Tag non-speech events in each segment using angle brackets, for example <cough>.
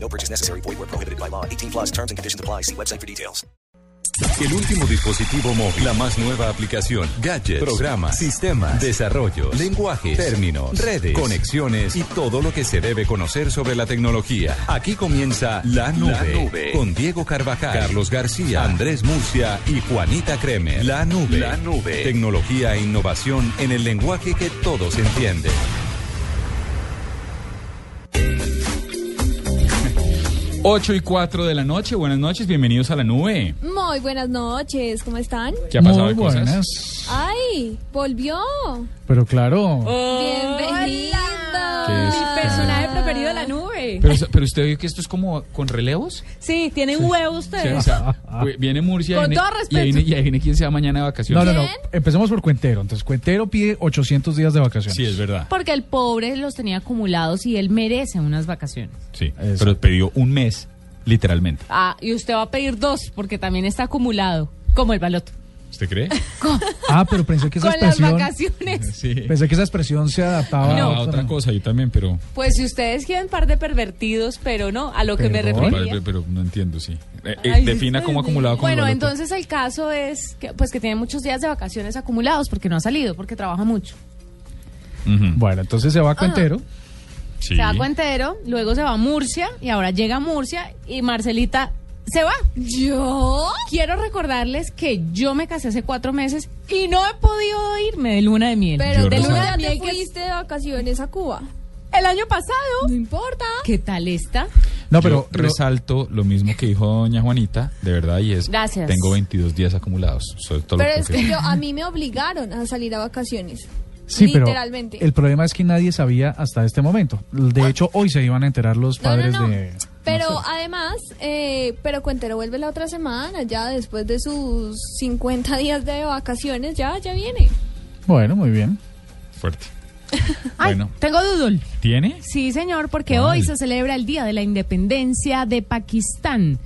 No purchase necessary. Void where prohibited by law. 18 plus terms and conditions apply. See website for details. El último dispositivo móvil, la más nueva aplicación, gadgets, programas, sistemas, desarrollos, lenguajes, términos, redes, conexiones y todo lo que se debe conocer sobre la tecnología. Aquí comienza La Nube, La Nube. con Diego Carvajal, Carlos García, Andrés Murcia y Juanita Kremer. La Nube, La Nube. tecnología e innovación en el lenguaje que todos entienden. Ocho y 4 de la noche, buenas noches, bienvenidos a la nube. Muy buenas noches, ¿cómo están? ¿Qué ha pasado Muy de cosas? buenas. ¡Ay! ¡Volvió! Pero claro, ¡Bienvenido! Mi personaje preferido de la nube. Pero, pero usted vio que esto es como con relevos. Sí, tienen huevo Sí, o ustedes. sea, <laughs> viene Murcia Con viene- todo y, respeto. viene, y ahí viene quién se va mañana de no, vacaciones. no, no. ¿Quién? Empecemos por Cuentero. Entonces, Cuentero pide 800 días de vacaciones. Sí, es verdad. Porque el pobre los tenía acumulados y él merece unas vacaciones. Sí, Eso. pero pidió un mes, literalmente. Ah, y usted va a pedir dos porque también está acumulado, como el baloto. ¿Usted cree? Ah, pero pensé que esa Con las expresión. vacaciones. <laughs> Sí. Pensé que esa expresión se adaptaba No, a a otra cosa, yo también, pero, Pues si ustedes quieren par de pervertidos, pero no, a lo que me refería. pero, pero no entiendo, sí. Eh, eh, Ay, defina cómo acumulado con Bueno, entonces el caso es que pues que tiene muchos días de vacaciones acumulados porque no ha salido, porque trabaja mucho. Bueno, entonces se va a Cuentero. Sí. Se va a Cuentero, luego se va a Murcia y ahora llega a Murcia y Marcelita se va. ¿Yo? Quiero recordarles que yo me casé hace cuatro meses y no he podido irme de luna de miel. Pero de luna de miel que fuiste de vacaciones a Cuba. el año pasado. No importa. ¿Qué tal está? No, pero. resalto lo mismo que dijo doña Juanita, de verdad, y es Gracias. tengo 22 días acumulados. Soy todo lo Pero que es que yo, a mí me obligaron a salir a vacaciones. Sí, pero. El problema es que nadie sabía hasta este momento. De hecho, hoy se iban a enterar los No, no, padres no. de. Pero no sé. además, eh, pero Cuentero vuelve la otra semana, ya después de sus 50 días de vacaciones, ya, ya viene. Bueno, muy bien. Fuerte. <laughs> Ay, Bueno, tengo doodle. ¿tiene? Sí, señor, porque hoy se celebra el Día de la Independencia de Pakistán.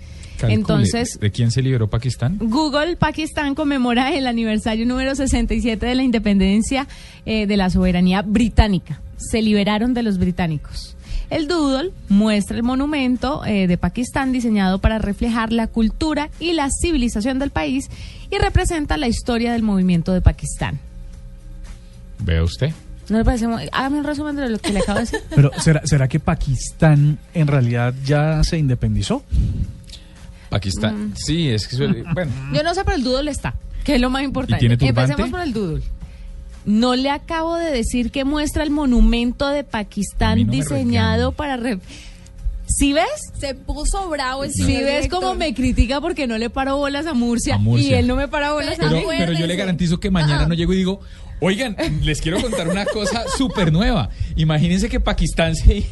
Calcule, Entonces, ¿de quién se liberó Pakistán? Google Pakistán conmemora el aniversario número 67 de la independencia eh, de la soberanía británica. Se liberaron de los británicos. El doodle muestra el monumento eh, de Pakistán diseñado para reflejar la cultura y la civilización del país y representa la historia del movimiento de Pakistán. Vea usted. ¿No le parece muy- Hágame un resumen de lo que le acabo de decir. Pero, ¿será, ¿será que Pakistán en realidad ya se independizó? Pakistán. Mm. Sí, es que suele- <laughs> bueno. Yo no sé, pero el doodle está, que es lo más importante. Empecemos por el doodle. No le acabo de decir que muestra el monumento de A Pakistán no diseñado para... re- ¿Sí ves? Se puso bravo el ¿Sí señor ves cómo me critica porque no le paro bolas a Murcia, A Murcia. y él no me para bolas a Pero, mí? pero yo le garantizo que mañana no llego y digo, oigan, les quiero contar una cosa <laughs> súper nueva. Imagínense que Pakistán se...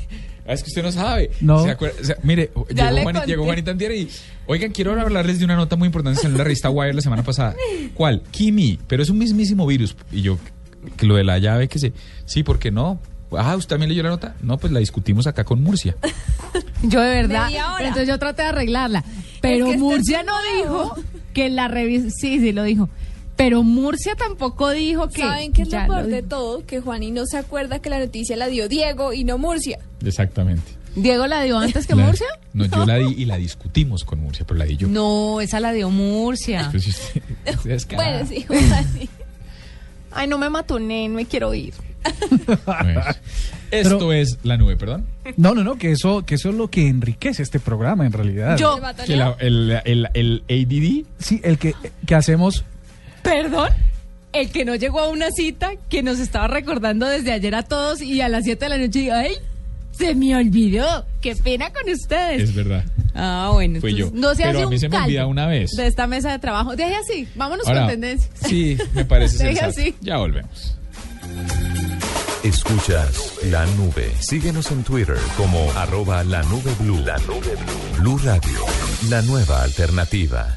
Ah, Es que usted no sabe. No. ¿Se acuerda? O sea, mire, Ya llegó, llegó Juanita Antier y... Oigan, quiero hablarles de una nota muy importante en la revista Wire la semana pasada. ¿Cuál? Kimi, pero es un mismísimo virus. Y yo, que lo de la llave, que se... Sí, ¿por qué no? Ah, ¿usted también leyó la nota? No, pues la discutimos acá con Murcia. Yo de verdad. Media hora. pero entonces yo traté de arreglarla. Pero que Murcia no nuevo. dijo que la revista... Sí, sí, lo dijo. Pero Murcia tampoco dijo que... ¿Saben qué es lo peor de todo? Que Juani no se acuerda que la noticia la dio Diego y no Murcia. Exactamente. ¿Diego la dio antes que La- Murcia? No, yo la di <laughs> y la discutimos con Murcia, pero la di yo. No, esa la dio Murcia. Pues, usted- <laughs> usted es cara. Bueno, sí, Juani. <laughs> Ay, no me matoné, no me quiero ir. Esto Pero- es la nube, perdón. No, no, no, que eso, que eso es lo que enriquece este programa en realidad. Yo. Que la- el, el, el ADD. Sí, el que, que hacemos. Perdón, el que no llegó a una cita que nos estaba recordando desde ayer a todos y a las 7 de la noche, ay, se me olvidó. Qué pena con ustedes. Es verdad. Ah, bueno, Fui entonces yo. no se Pero hace a mí un se me olvida una vez. de esta mesa de trabajo. Deje así, vámonos Ahora, con tendencias. Sí, me parece <laughs> Deje sensato. así. Ya volvemos. Escuchas la nube. Síguenos en Twitter como arroba la nube blue. La nube blue. Blue Radio, la nueva alternativa.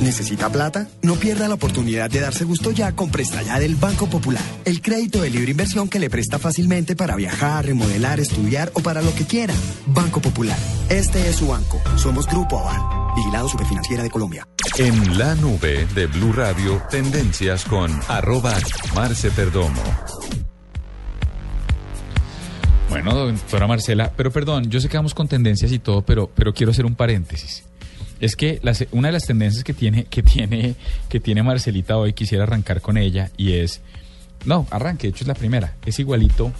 ¿Necesita plata? No pierda la oportunidad de darse gusto ya con Presta Ya del Banco Popular. El crédito de libre inversión que le presta fácilmente para viajar, remodelar, estudiar o para lo que quiera. Banco Popular. Este es su banco. Somos Grupo Aval. Vigilado Superfinanciera de Colombia. En la nube de Blue Radio, tendencias con arroba Marce Perdomo. Bueno, doctora Marcela, pero perdón, yo sé que vamos con tendencias y todo, pero, pero quiero hacer un paréntesis. Es que las- una de las tendencias que tiene, que tiene, que tiene Marcelita hoy, quisiera arrancar con ella, y es. No, arranque, de hecho es la primera. Es igualito.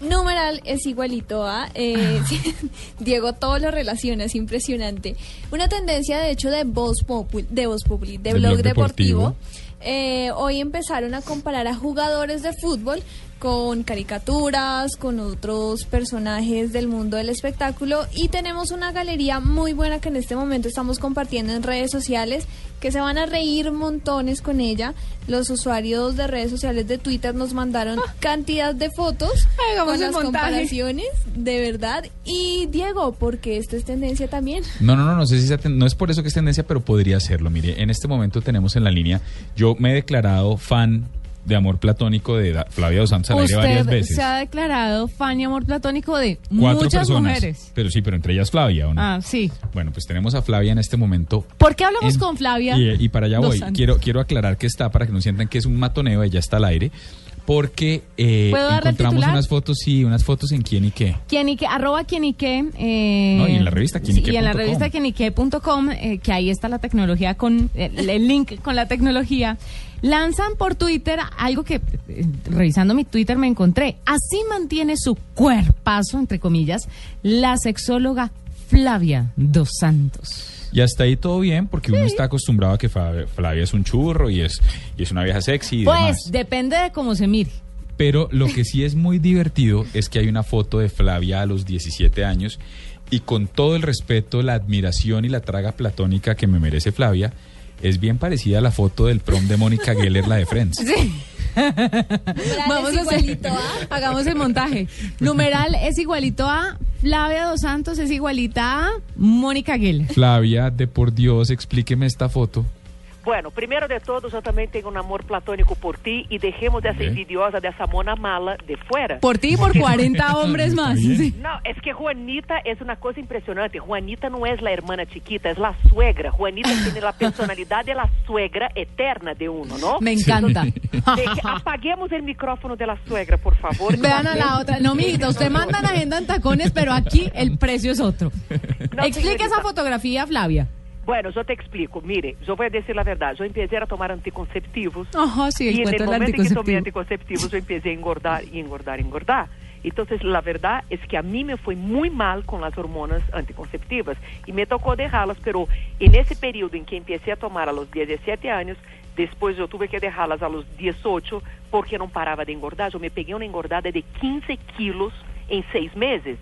Numeral es igualito a eh, sí, <laughs> Diego todo lo relaciona, es impresionante. Una tendencia de hecho de Voz Populi, de Voz Populi, de De blog, Blog deportivo. Deportivo. Eh, hoy empezaron a comparar a jugadores de fútbol con caricaturas, con otros personajes del mundo del espectáculo y tenemos una galería muy buena que en este momento estamos compartiendo en redes sociales que se van a reír montones con ella. Los usuarios de redes sociales de Twitter nos mandaron cantidad de fotos Hagamos con las montaje. comparaciones, de verdad. Y Diego, porque esto es tendencia también. No, no, no, no sé si no es por eso que es tendencia, pero podría serlo. Mire, en este momento tenemos en la línea. Yo me he declarado fan de amor platónico de Da- Flavia Dos Santos al aire varias veces. se ha declarado fan y amor platónico de Cuatro muchas personas. mujeres. Pero sí, pero entre ellas Flavia, ¿o no? Ah, sí. Bueno, pues tenemos a Flavia en este momento. ¿Por qué hablamos En- con Flavia? Y, y para allá Dos voy. Santos? Quiero, quiero aclarar que está para que no sientan que es un matoneo, ella está al aire. Porque eh, ¿Puedo darle el encontramos unas fotos, sí, unas fotos en quién y qué. Quien y que, arroba quien y que, eh, No, y en la revista sí, y en la revista quienique.com, eh, que ahí está la tecnología con el, el link con la tecnología. Lanzan por Twitter algo que, eh, revisando mi Twitter, me encontré. Así mantiene su cuerpazo, entre comillas, la sexóloga Flavia Dos Santos. Y hasta ahí todo bien, porque uno está acostumbrado a que Flavia es un churro y es, y es una vieja sexy y Pues demás. depende de cómo se mire. Pero lo que sí es muy divertido es que hay una foto de Flavia a los 17 años y con todo el respeto, la admiración y la traga platónica que me merece Flavia, es bien parecida a la foto del prom de Mónica Geller, la de Friends. <laughs> Sí. Vamos es a hacer, igualito a- hagamos el montaje. Numeral es igualito a Flavia Dos Santos, es igualita a Mónica Geller. Flavia, de por Dios, explíqueme esta foto. Bueno, primeiro de todos, eu também tenho um amor platônico por ti e deixemos essa Bem. envidiosa dessa mona mala de fora. Por ti y por 40 <laughs> hombres más. Sí. Não, é que Juanita é uma coisa impressionante. Juanita não é a hermana chiquita, é a suegra. Juanita tem a personalidade da suegra eterna de uno, ¿no? Me encanta. Apaguemos el micrófono de la suegra, por favor. Vean a la otra. No, mijita, usted manda la agenda en tacones, pero aquí el precio es otro. No, Explique señorita. esa fotografía, Flavia. Bueno, eu te explico. Mire, eu vou dizer a verdade. Eu empecé a tomar anticonceptivos. Ajá, sí, y en el momento en que tomé anticonceptivo. anticonceptivos, yo empecé a engordar y engordar y engordar. Entonces, la verdad es que a mí me fue muy mal con las hormonas anticonceptivas y me tocó dejarlas, pero en ese periodo en que empecé a tomar a los 17 años, después yo tuve que dejarlas a los 18 porque no paraba de engordar. Yo me pegué una engordada de 15 kilos en seis meses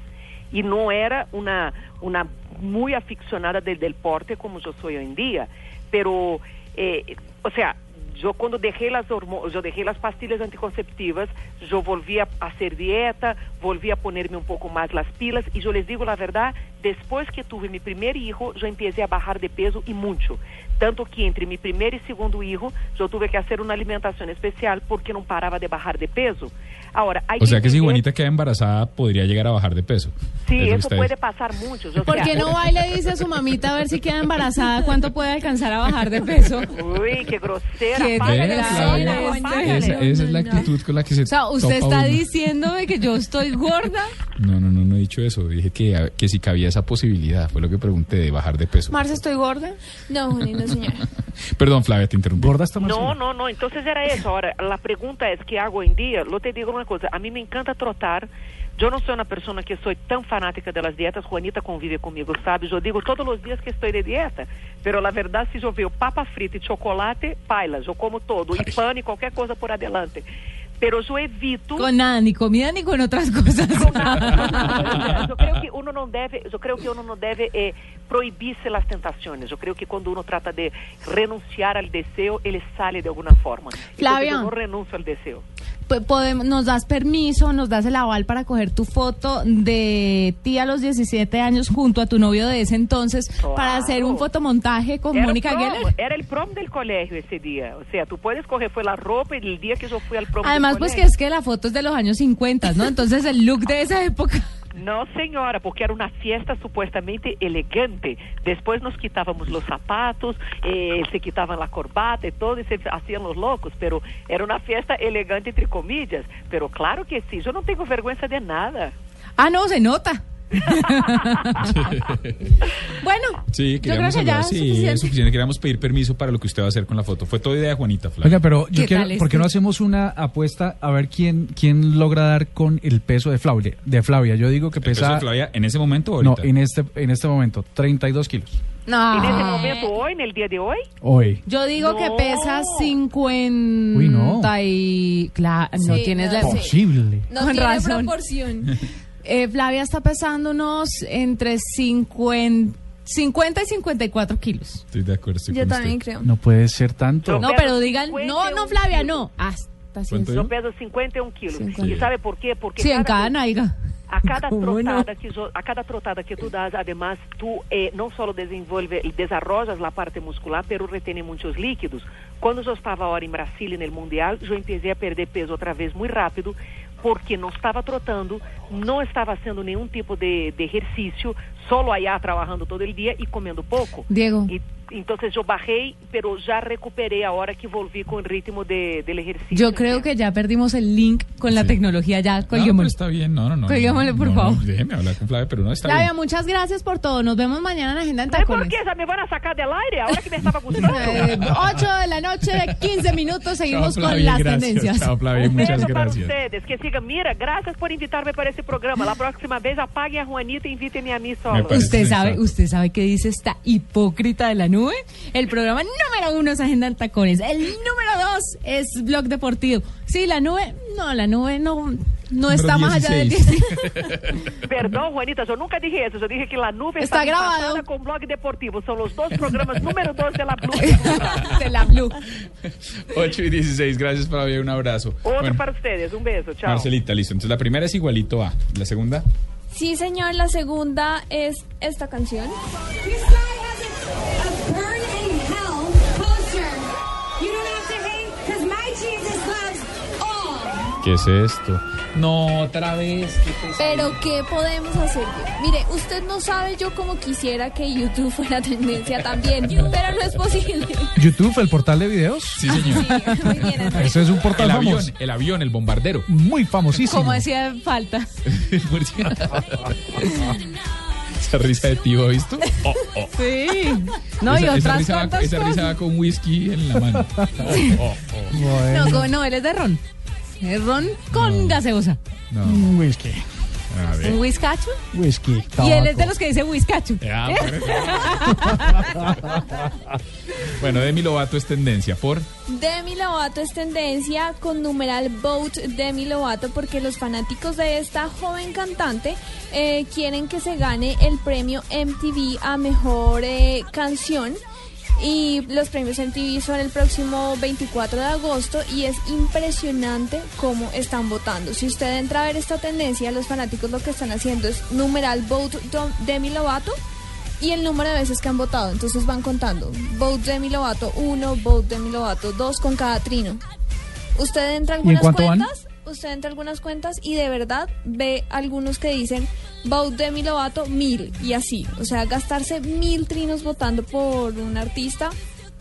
y no era una, una muy aficionada del deporte como yo soy hoy en día, pero, eh, o sea, yo cuando dejé las yo dejé las pastillas anticonceptivas, yo volví a hacer dieta, volví a ponerme un poco más las pilas y yo les digo la verdad, después que tuve mi primer hijo, yo empecé a bajar de peso y mucho. Tanto que entre mi primer y segundo hijo, yo tuve que hacer una alimentación especial porque no paraba de bajar de peso. Ahora, hay O sea que si Juanita queda embarazada, podría llegar a bajar de peso. Sí, Es eso puede dice. pasar mucho. yo ¿Por qué no va y le dice a su mamita a ver si queda embarazada cuánto puede alcanzar a bajar de peso? Uy, qué grosera. Qué sola, este. apágale. esa, esa es la actitud con la que se O sea, usted está uno. diciéndome que yo estoy gorda. No, no, no, no he dicho eso. Dije que, a- que si cabía esa posibilidad. Fue lo que pregunté de bajar de peso. Marce, ¿estoy gorda? No, Juani, no, señora. <laughs> Perdón, Flavia, te interrumpí. ¿Gorda está No, Marcela? no, no. Entonces era eso. Ahora, la pregunta es, ¿qué hago hoy en día? Lo te digo una cosa. A mí me encanta trotar. Eu não sou uma pessoa que sou tão fanática das dietas. Juanita convive comigo, sabe? Eu digo todos os dias que estou de dieta. Pero la verdad, se eu ver papa frita e chocolate, pailas, eu como todo. E pão e qualquer coisa por adelante. Pero eu evito... Con nada, ni comida ni con otras cosas. eu <laughs> creio que uno não deve, eu creio que uno não deve eh, proibir-se as tentações. Eu creio que quando uno trata de renunciar al deseo, ele sale de alguma forma. Flavia. Eu não renuncio al deseo. Podemos, nos das permiso, nos das el aval para coger tu foto de ti a los 17 años junto a tu novio de ese entonces para hacer un fotomontaje con Era, Mónica prom, Geller. era el prom del colegio ese día. O sea, tú puedes coger, fue la ropa el día que yo fui al prom Además, del pues que colegio. es que la foto es de los años 50, ¿no? Entonces el look de esa época. No, señora, porque era una fiesta supuestamente elegante. Después nos quitábamos los zapatos, eh, se quitaban la corbata y todo, y se hacían los locos, pero era una fiesta elegante entre comillas. Pero claro que sí, yo no tengo vergüenza de nada. Ah, no, se nota. <laughs> bueno, Sí, yo creo queríamos que ya es sí, suficiente. es suficiente. Queríamos pedir permiso para lo que usted va a hacer con la foto. Fue toda idea de Juanita, Flavia. Oiga, pero yo ¿Qué quiero, ¿por qué no hacemos una apuesta a ver quién quién logra dar con el peso de Flavia? De Flavia, yo digo que ¿El peso pesa. de Flavia en ese momento o no, ahorita? en este en este momento, 32 kilos. No. En ese momento, hoy, en el día de hoy, Hoy. Yo digo que No. pesa 50 Uy, no. y... Claro, no Sí, tienes la... no, sí. Posible. No Con tiene razón. proporción. <laughs> Eh, Flavia está pesando unos entre 50, 50 y 54 kilos. Estoy de acuerdo. estoy Yo con también usted. creo. No puede ser tanto. No, pero digan... No, 51 no, Flavia, kilos. no. Hasta sí. ¿Cuánto yo dijo? peso 51 kilos. 50. ¿Y sabe por qué? Porque Sí, en cada cada vez- naiga. A cada <laughs> trotada que yo- a cada trotada que tú das, además tú eh, no solo desenvolve, desarrollas la parte muscular, pero retém muitos líquidos. Quando eu estava agora em Brasília no mundial, eu empecé a perder peso outra vez muito rápido, porque não estava trotando, não estava fazendo nenhum tipo de, de exercício, solo allá trabalhando todo o dia e comendo pouco. Diego. E, então eu barrei, pero já recuperei a hora que volvi com o ritmo de, del exercício. Yo creo que ya perdimos el link con la Sí. tecnología. Ya, No, pero colguémoslo. está bien, no, no, no. Colguémosle, no, por no, favor. No, déjeme hablar con Flavia, pero no está Flavia, bien. muchas gracias por todo. Nos vemos mañana en Agenda en por Tacones. que? Já me van a sacar del aire? Ahora que me estava gostando. <laughs> Eh, 8 de la noche, 15 minutos, seguimos Chao, con Flavia, las gracias. tendencias. Chao, Flavia, muchas beijo para gracias. ustedes. Que siga. Mira, gracias por invitarme para esse programa. La próxima vez apaguem a Juanita e invítenme a mí solo. Parece ¿Usted sabe. ¿Usted sabe qué dice esta hipócrita de la nube? El programa número uno es Agenda en Tacones. El número dos es Blog Deportivo. Sí, la nube, no, la nube no, no está más allá del 16. 10. Perdão, Juanita, eu nunca dije isso. Eu dije que La Nube Está está grabado. empatada com Blog Deportivo. São os dois programas <laughs> número dois de La Blue. <laughs> de la Blue. 8 y 16, gracias Flavia, un abrazo. Outro Bueno, para ustedes. Um beijo. Tchau. Marcelita, listo. Entonces la primera es igualito a. ¿La segunda? Sí, señor, la segunda es esta canción. ¿Qué es esto? No, otra vez. ¿qué Pero, ¿qué podemos hacer? Mire, usted no sabe yo como quisiera que YouTube fuera tendencia también, pero no es posible. YouTube, el portal de videos. Sí, señor. Sí, muy bien, Andrés. Eso es un portal El avión, famoso. el avión, el bombardero. Muy famosísimo. Como hacía falta. <laughs> Esa risa de tío, ¿visto? Oh, oh. Sí. No, y esa, esa otras risa, va- esa risa va con whisky en la mano. Oh, oh. Bueno, No, no, él es de ron. Es ron con gaseosa. No, un whisky. a ver. Un whiskacho. Whisky. Y él es de los que dice whiskacho. Ya, pues. <laughs> bueno, Demi Lovato es tendencia por. Demi Lovato es tendencia con numeral Vote Demi Lovato porque los fanáticos de esta joven cantante eh, quieren que se gane el premio MTV a mejor eh, canción. Y los premios MTV son el próximo 24 de agosto y es impresionante cómo están votando. Si usted entra a ver esta tendencia, los fanáticos lo que están haciendo es numeral Vote Demi Lovato y el número de veces que han votado. Entonces van contando. Vote Demi Lovato 1, Vote Demi Lovato 2 con cada trino. Usted entra a ¿Y en algunas cuánto van? Usted entra a algunas cuentas y de verdad ve algunos que dicen Vote Demi Lovato mil y así. O sea, gastarse mil trinos votando por un artista,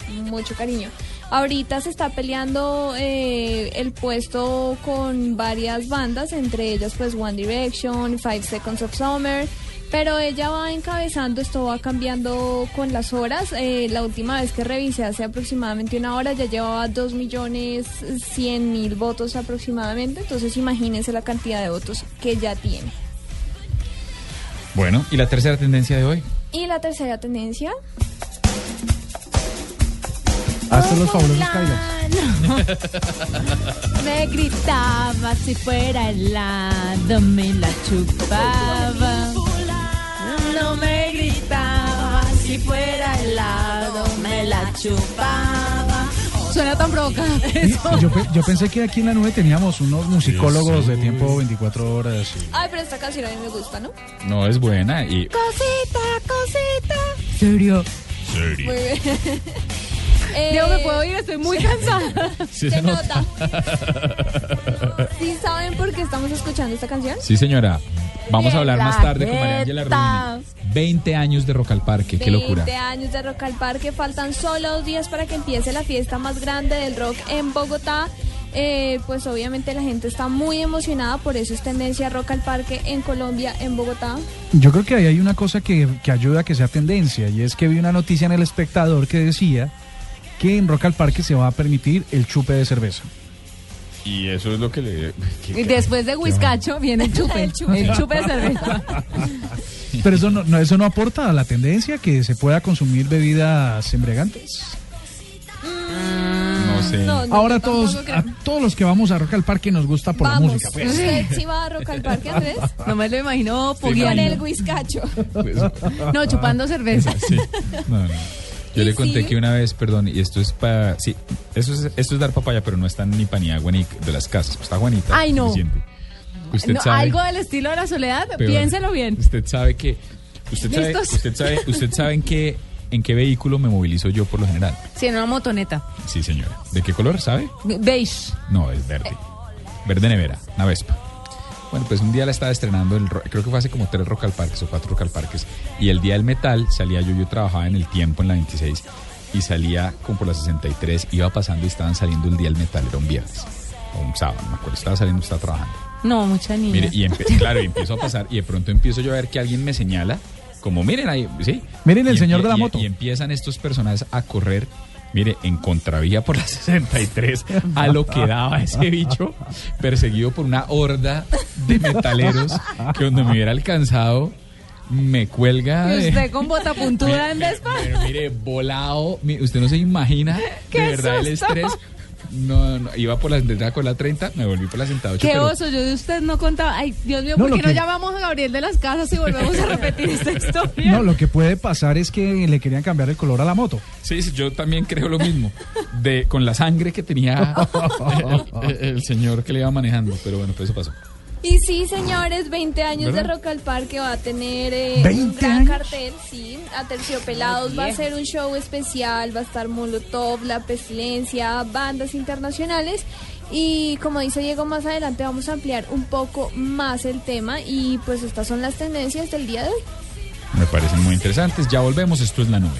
mucho cariño. Ahorita se está peleando eh, el puesto con varias bandas, entre ellas pues One Direction, Five Seconds of Summer, Pero ella va encabezando, esto va cambiando con las horas. Eh, la última vez que revisé hace aproximadamente una hora ya llevaba 2 millones 100 mil votos aproximadamente. Entonces imagínense la cantidad de votos que ya tiene. Bueno, ¿y la tercera tendencia de hoy? Y la tercera tendencia. Hasta los fabulosos Cadillacs. <laughs> Me gritaba si fuera helado, me la chupaba. No me gritaba si fuera helado, me la chupaba. Suena tan provocada. <laughs> Y Yo, pe- yo pensé que aquí en la nube teníamos unos musicólogos de tiempo 24 horas. y- Ay, pero esta canción a mí me gusta, ¿no? No, es buena y... Cosita, cosita. ¿Serio? Muy bien. <laughs> Eh, Diego, ¿me puedo ir? Estoy muy <laughs> cansada. Sí se se nota. ¿Sí saben por qué estamos escuchando esta canción? Sí, señora. Vamos a hablar más tarde con María Ángela. Rubini. 20 años de Rock al Parque, qué locura. 20 años de Rock al Parque, faltan solo dos días para que empiece la fiesta más grande del rock en Bogotá. Eh, pues obviamente la gente está muy emocionada, por eso es tendencia Rock al Parque en Colombia, en Bogotá. Yo creo que ahí hay una cosa que, que ayuda a que sea tendencia y es que vi una noticia en El Espectador que decía que en Rock al Parque se va a permitir el chupe de cerveza. Y eso es lo que le... Y después de Whiskacho viene el chupe. El <laughs> chupe. El chupe de cerveza. <laughs> Pero eso no, no- eso no aporta a la tendencia que se pueda consumir bebidas embriagantes. No sé. No, no, Ahora todos, a todos los que vamos a Rock al Parque nos gusta por la música. Pues. ¿usted sí va a Rock al Parque, Andrés? <laughs> No me lo imagino Con pogueando. el Whiskacho. No, chupando cerveza. Sí. Yo le conté sí. que una vez, perdón, y esto es para... Sí, eso es, esto es dar papaya, pero no están ni para ni agua ni de las casas. Está Juanita. Ay, no. suficiente. Usted No, sabe... algo del estilo de la soledad, peor. piénselo bien. Usted sabe que... Usted sabe, usted sabe, usted sabe en qué, en qué vehículo me movilizo yo por lo general. Sí, en una motoneta. Sí, señora. ¿De qué color, sabe? Beige. No, es verde. Verde nevera, una Vespa. Bueno, pues un día la estaba estrenando, el, ro- creo que fue hace como tres Rock al Parques o cuatro Rock al Parques. Y el día del metal salía yo, yo trabajaba en el tiempo en la 26 y salía como por la 63, iba pasando y estaban saliendo el día del metal, era un viernes o un sábado, no me acuerdo, estaba saliendo, estaba trabajando. No, mucha niña. Mire, y empe- claro, y empiezo a pasar y de pronto empiezo yo a ver que alguien me señala, como miren ahí, ¿sí? Miren el Y señor empie- de la y- moto. Y empiezan estos personajes a correr, mire, en contravía por la <laughs> 63, a lo que daba ese bicho, perseguido por una horda de metaleros que donde me hubiera alcanzado, me cuelga. Y de- usted con bota puntuda <laughs> en Vespa. pero mire, volado, mi- usted no se imagina de ¡Qué verdad el susto! estrés. No, no, iba por la entrada con la 30, me volví por la 68. Qué pero- oso, yo de usted no contaba. Ay, Dios mío, No, ¿por lo qué no que- llamamos a Gabriel de las Casas y volvemos a repetir esta historia? No, lo que puede pasar es que le querían cambiar el color a la moto. Sí, sí, yo también creo lo mismo. De, con la sangre que tenía <laughs> el, el- el señor que le iba manejando. Pero bueno, pues eso pasó. Y sí, señores, 20 años ¿Verdad? de Rock al Parque va a tener eh, un 20 gran años. cartel, sí. A Terciopelados va a ser un show especial, va a estar Molotov, La Pestilencia, bandas internacionales. Y como dice Diego, más adelante vamos a ampliar un poco más el tema. Y pues estas son las tendencias del día de hoy. Me parecen muy interesantes. Ya volvemos. Esto es la nube.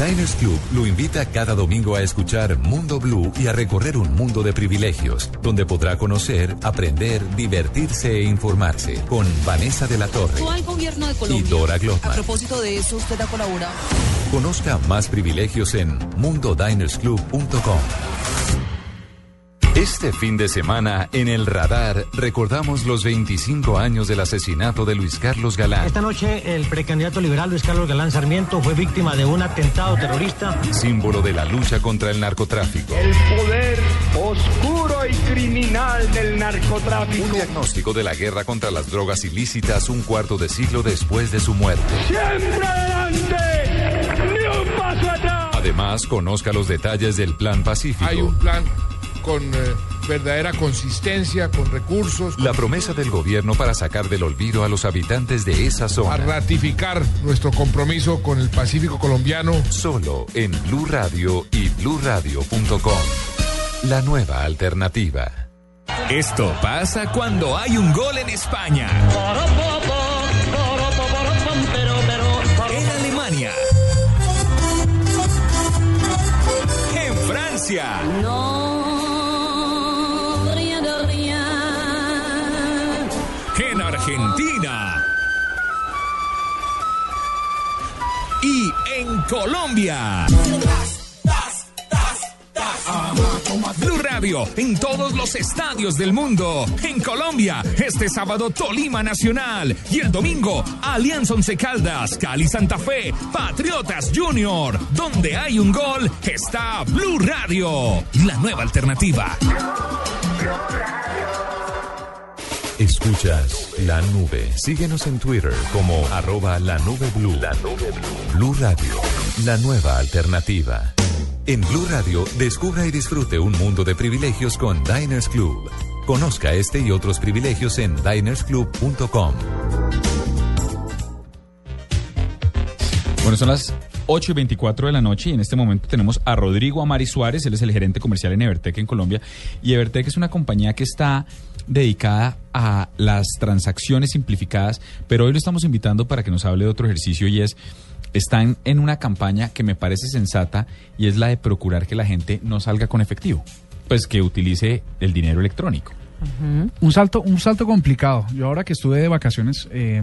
Diners Club lo invita cada domingo a escuchar Mundo Blue y a recorrer un mundo de privilegios, donde podrá conocer, aprender, divertirse e informarse con Vanessa de la Torre al gobierno de y Colombia. Dora A Glotman. propósito de eso, usted ha colaborado. Conozca más privilegios en mundodinersclub.com. Este fin de semana, en el radar, recordamos los 25 años del asesinato de Luis Carlos Galán, Esta noche el precandidato liberal Luis Carlos Galán Sarmiento fue víctima de un atentado terrorista. símbolo de la lucha contra el narcotráfico. El poder oscuro y criminal del narcotráfico. Un diagnóstico de la guerra contra las drogas ilícitas un cuarto de siglo después de su muerte. Siempre adelante, ni un paso Además, conozca los detalles del Plan Pacífico. Hay un plan con eh, verdadera consistencia, con recursos, La promesa del gobierno para sacar del olvido a los habitantes de esa a zona. ratificar nuestro compromiso con el Pacífico colombiano. Solo en Blue Radio y bluradio.com. La nueva alternativa. Esto pasa cuando hay un gol en España. En Alemania. En Francia. En Argentina. Y en Colombia. Blue Radio en todos los estadios del mundo. En Colombia, este sábado Tolima Nacional y el domingo Alianza Once Caldas, Cali Santa Fe, Patriotas Junior. Donde hay un gol está Blue Radio, la nueva alternativa. Escuchas la nube. Síguenos en Twitter como arroba la nube blue. La nube blue. Blue Radio, la nueva alternativa. En Blue Radio, descubra y disfrute un mundo de privilegios con Diners Club. Conozca este y otros privilegios en dinersclub.com. Bueno, son las 8 y 24 de la noche y en este momento tenemos a Rodrigo Amari Suárez, él es el gerente comercial en Evertec en Colombia. Y Evertec es una compañía que está dedicada a las transacciones simplificadas, pero hoy lo estamos invitando para que nos hable de otro ejercicio y es, están en una campaña que me parece sensata y es la de procurar que la gente no salga con efectivo, pues que utilice el dinero electrónico. Un salto, un salto complicado. Yo ahora que estuve de vacaciones eh,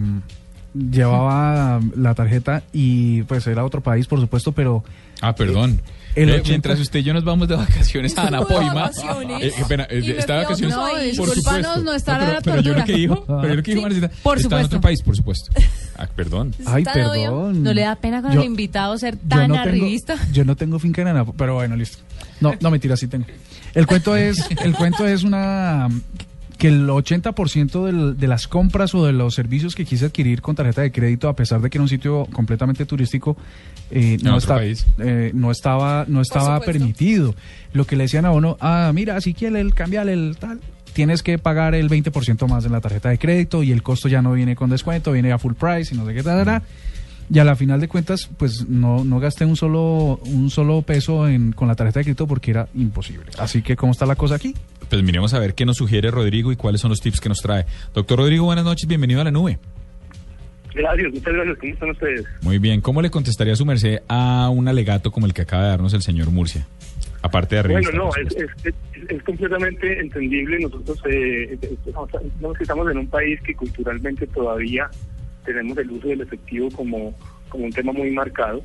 llevaba la tarjeta y pues era otro país, por supuesto, pero Ah, perdón. El Eh, 80 Mientras usted y yo nos vamos de vacaciones a Anapoima. <laughs> vacaciones. Eh, espera, eh, Y me ¿está de vacaciones? país. Por Discúlpanos supuesto. no estar a pero, la pero yo lo que dijo, <laughs> pero yo lo que dijo Sí, Marcita, por está en supuesto. otro país, por supuesto. Ah, perdón. Ay, perdón. ¿No le da pena con Yo- el invitado ser yo tan no tengo- arribista? Yo no tengo finca en Anapo, pero bueno, listo. No, no, mentira, sí tengo. El cuento es, el cuento es una que el 80% del- de las compras o de los servicios que quise adquirir con tarjeta de crédito, a pesar de que era un sitio completamente turístico, eh, no, está- país. eh, no estaba, no estaba permitido. Lo que le decían a uno, ah, mira, si quiere el cambiar el tal, tienes que pagar el 20% más en la tarjeta de crédito y el costo ya no viene con descuento, viene a full price y no sé qué tal. tal. Y a la final de cuentas, pues no, no gasté un solo, un solo peso en, con la tarjeta de crédito porque era imposible. Así que, ¿cómo está la cosa aquí? Pues miremos a ver qué nos sugiere Rodrigo y cuáles son los tips que nos trae. Doctor Rodrigo, buenas noches, bienvenido a la nube. Gracias, muchas gracias. ¿Cómo están ustedes? Muy bien, ¿cómo le contestaría su merced a un alegato como el que acaba de darnos el señor Murcia? Aparte de Bueno, no, es, es, es- es completamente entendible. Nosotros eh, estamos, estamos- estamos en un país que culturalmente todavía tenemos el uso del efectivo como, como un tema muy marcado.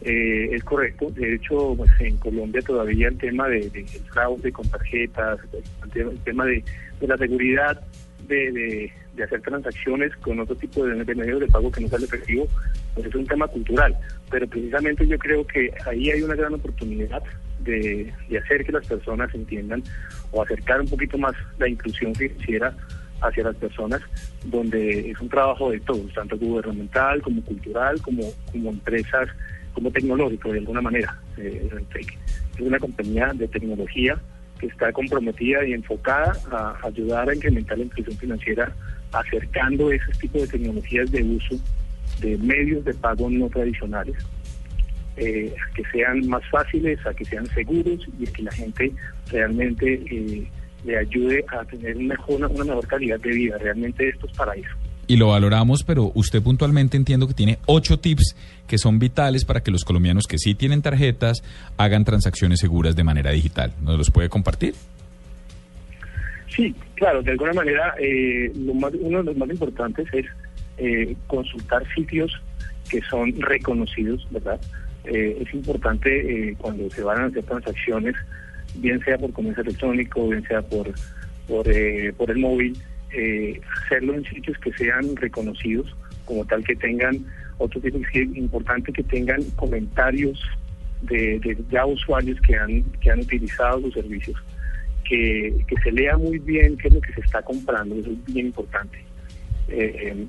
Eh, es correcto. De hecho, pues, en Colombia todavía el tema de, de el fraude con tarjetas, el tema, el tema de, de la seguridad de, de- de hacer transacciones con otro tipo de, de medios de pago que no sea el efectivo, pues es un tema cultural. Pero precisamente yo creo que ahí hay una gran oportunidad de, de hacer que las personas entiendan o acercar un poquito más la inclusión financiera hacia las personas, donde es un trabajo de todos, tanto gubernamental como cultural, como, como empresas, como tecnológico de alguna manera. Eh, es una compañía de tecnología está comprometida y enfocada a ayudar a incrementar la inclusión financiera, acercando ese tipo de tecnologías de uso de medios de pago no tradicionales eh, que sean más fáciles, a que sean seguros y a que la gente realmente eh, le ayude a tener mejor, una mejor calidad de vida. Realmente esto es para eso. Y lo valoramos, pero usted puntualmente entiendo que tiene ocho tips que son vitales para que los colombianos que sí tienen tarjetas hagan transacciones seguras de manera digital. ¿Nos los puede compartir? Sí, claro, de alguna manera eh, lo más, uno de los más importantes es eh, consultar sitios que son reconocidos, ¿verdad? Eh, es importante eh, cuando se van a hacer transacciones, bien sea por comercio electrónico, bien sea por, por, eh, por el móvil, eh, hacerlo en sitios que sean reconocidos, como tal que tengan otro tipo de es importante que tengan comentarios de, ya usuarios que han, que han utilizado los servicios que, que se lea muy bien qué es lo que se está comprando, eso es bien importante. Eh,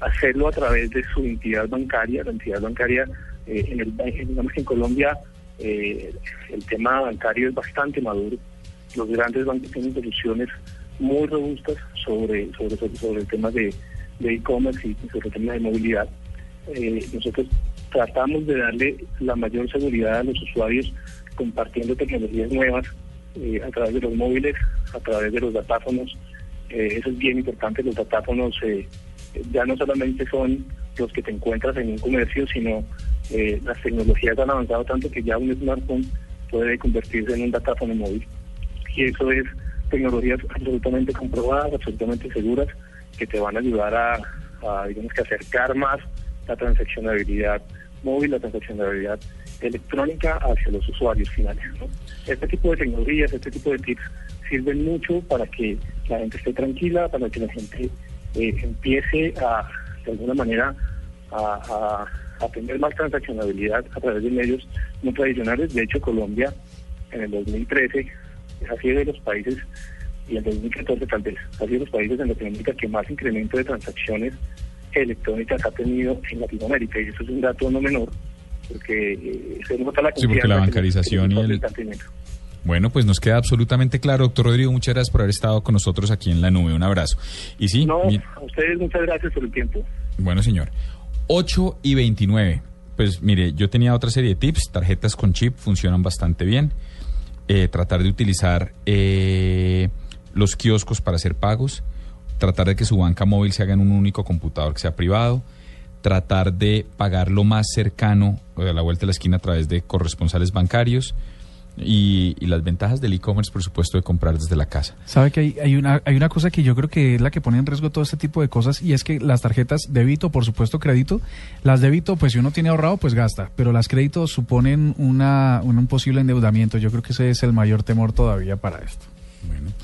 hacerlo a través de su entidad bancaria, la entidad bancaria, eh, en el, digamos que en Colombia Eh, el tema bancario es bastante maduro. Los grandes bancos tienen soluciones muy robustas sobre, sobre, sobre, el tema de de e-commerce y sobre el tema de movilidad. Eh, nosotros tratamos de darle la mayor seguridad a los usuarios compartiendo tecnologías nuevas eh, a través de los móviles, a través de los datáfonos. Eh, eso es bien importante, los datáfonos ya no solamente son los que te encuentras en un comercio, sino las tecnologías han avanzado tanto que ya un smartphone puede convertirse en un datáfono móvil. Y eso es tecnologías absolutamente comprobadas, absolutamente seguras, que te van a ayudar a, digamos que acercar más la transaccionabilidad móvil, la transaccionabilidad electrónica hacia los usuarios finales. Este tipo de tecnologías, este tipo de tips sirven mucho para que la gente esté tranquila, para que la gente eh, empiece a, de alguna manera, a, a, tener más transaccionabilidad a través de medios no tradicionales. De hecho, Colombia en el 2013 sido de los países y en 2014 tal vez ha sido los países en Latinoamérica que más incremento de transacciones electrónicas ha tenido en Latinoamérica y eso es un dato no menor porque eh, se nota la Sí, porque la bancarización y el... Bueno, pues nos queda absolutamente claro, doctor Rodrigo. Muchas gracias por haber estado con nosotros aquí en la nube. Un abrazo. Y sí. No, a ustedes muchas gracias por el tiempo. Bueno, señor. 8 y 29. Pues mire, yo tenía otra serie de tips. Tarjetas con chip funcionan bastante bien. Eh, tratar de utilizar eh, los kioscos para hacer pagos, tratar de que su banca móvil se haga en un único computador que sea privado, tratar de pagar lo más cercano a la vuelta de la esquina a través de corresponsales bancarios. Y, las ventajas del e-commerce, por supuesto, de comprar desde la casa. Sabe que hay, hay, una, hay una cosa que yo creo que es la que pone en riesgo todo este tipo de cosas y es que las tarjetas débito, por supuesto crédito, las débito, pues si uno tiene ahorrado, pues gasta, pero las créditos suponen una, un posible endeudamiento. Yo creo que ese es el mayor temor todavía para esto.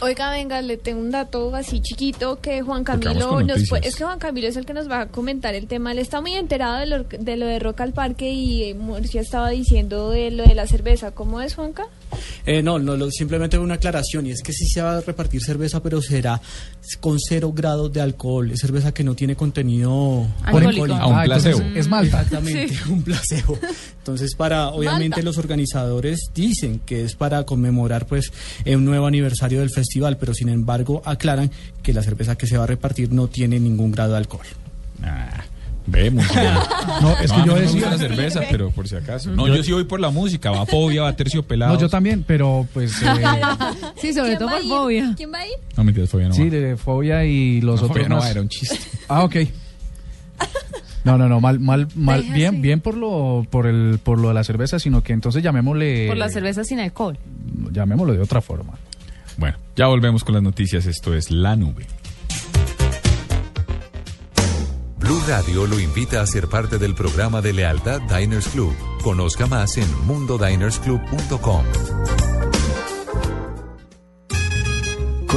Oiga, venga, le tengo un dato así chiquito que Juan Camilo nos es que Juan Camilo es el que nos va a comentar el tema. Él está muy enterado de lo de, lo de Rock al Parque y Murcia estaba diciendo de lo de la cerveza. ¿Cómo es, Juanca? Eh, no, no, simplemente una aclaración y es que sí se va a repartir cerveza, pero será con cero grados de alcohol. Es cerveza que no tiene contenido alcohólico. A un ah, placebo. es mal. Exactamente, un placebo. Entonces, para, obviamente los organizadores dicen que es para conmemorar pues un nuevo aniversario del festival, pero sin embargo aclaran que la cerveza que se va a repartir no tiene ningún grado de alcohol. Ah. Vemos. <laughs> no, es que yo decía la cerveza, pero por si acaso. No, yo, sí voy por la música, va fobia, va terciopelado. No, yo también, pero pues <laughs> eh... Sí, sobre todo por fobia. ¿Quién va a ir? No, mentiras, fobia no. Sí, de fobia y los otros no, era un chiste. Ah, ok. <laughs> No, no, no, mal, mal, mal, bien, bien por lo, por el, por lo de la cerveza, sino que entonces llamémosle. Por la cerveza sin alcohol. Llamémoslo de otra forma. Bueno, ya volvemos con las noticias. Esto es La Nube. Blue Radio lo invita a ser parte del programa de lealtad Diners Club. Conozca más en mundodinersclub.com.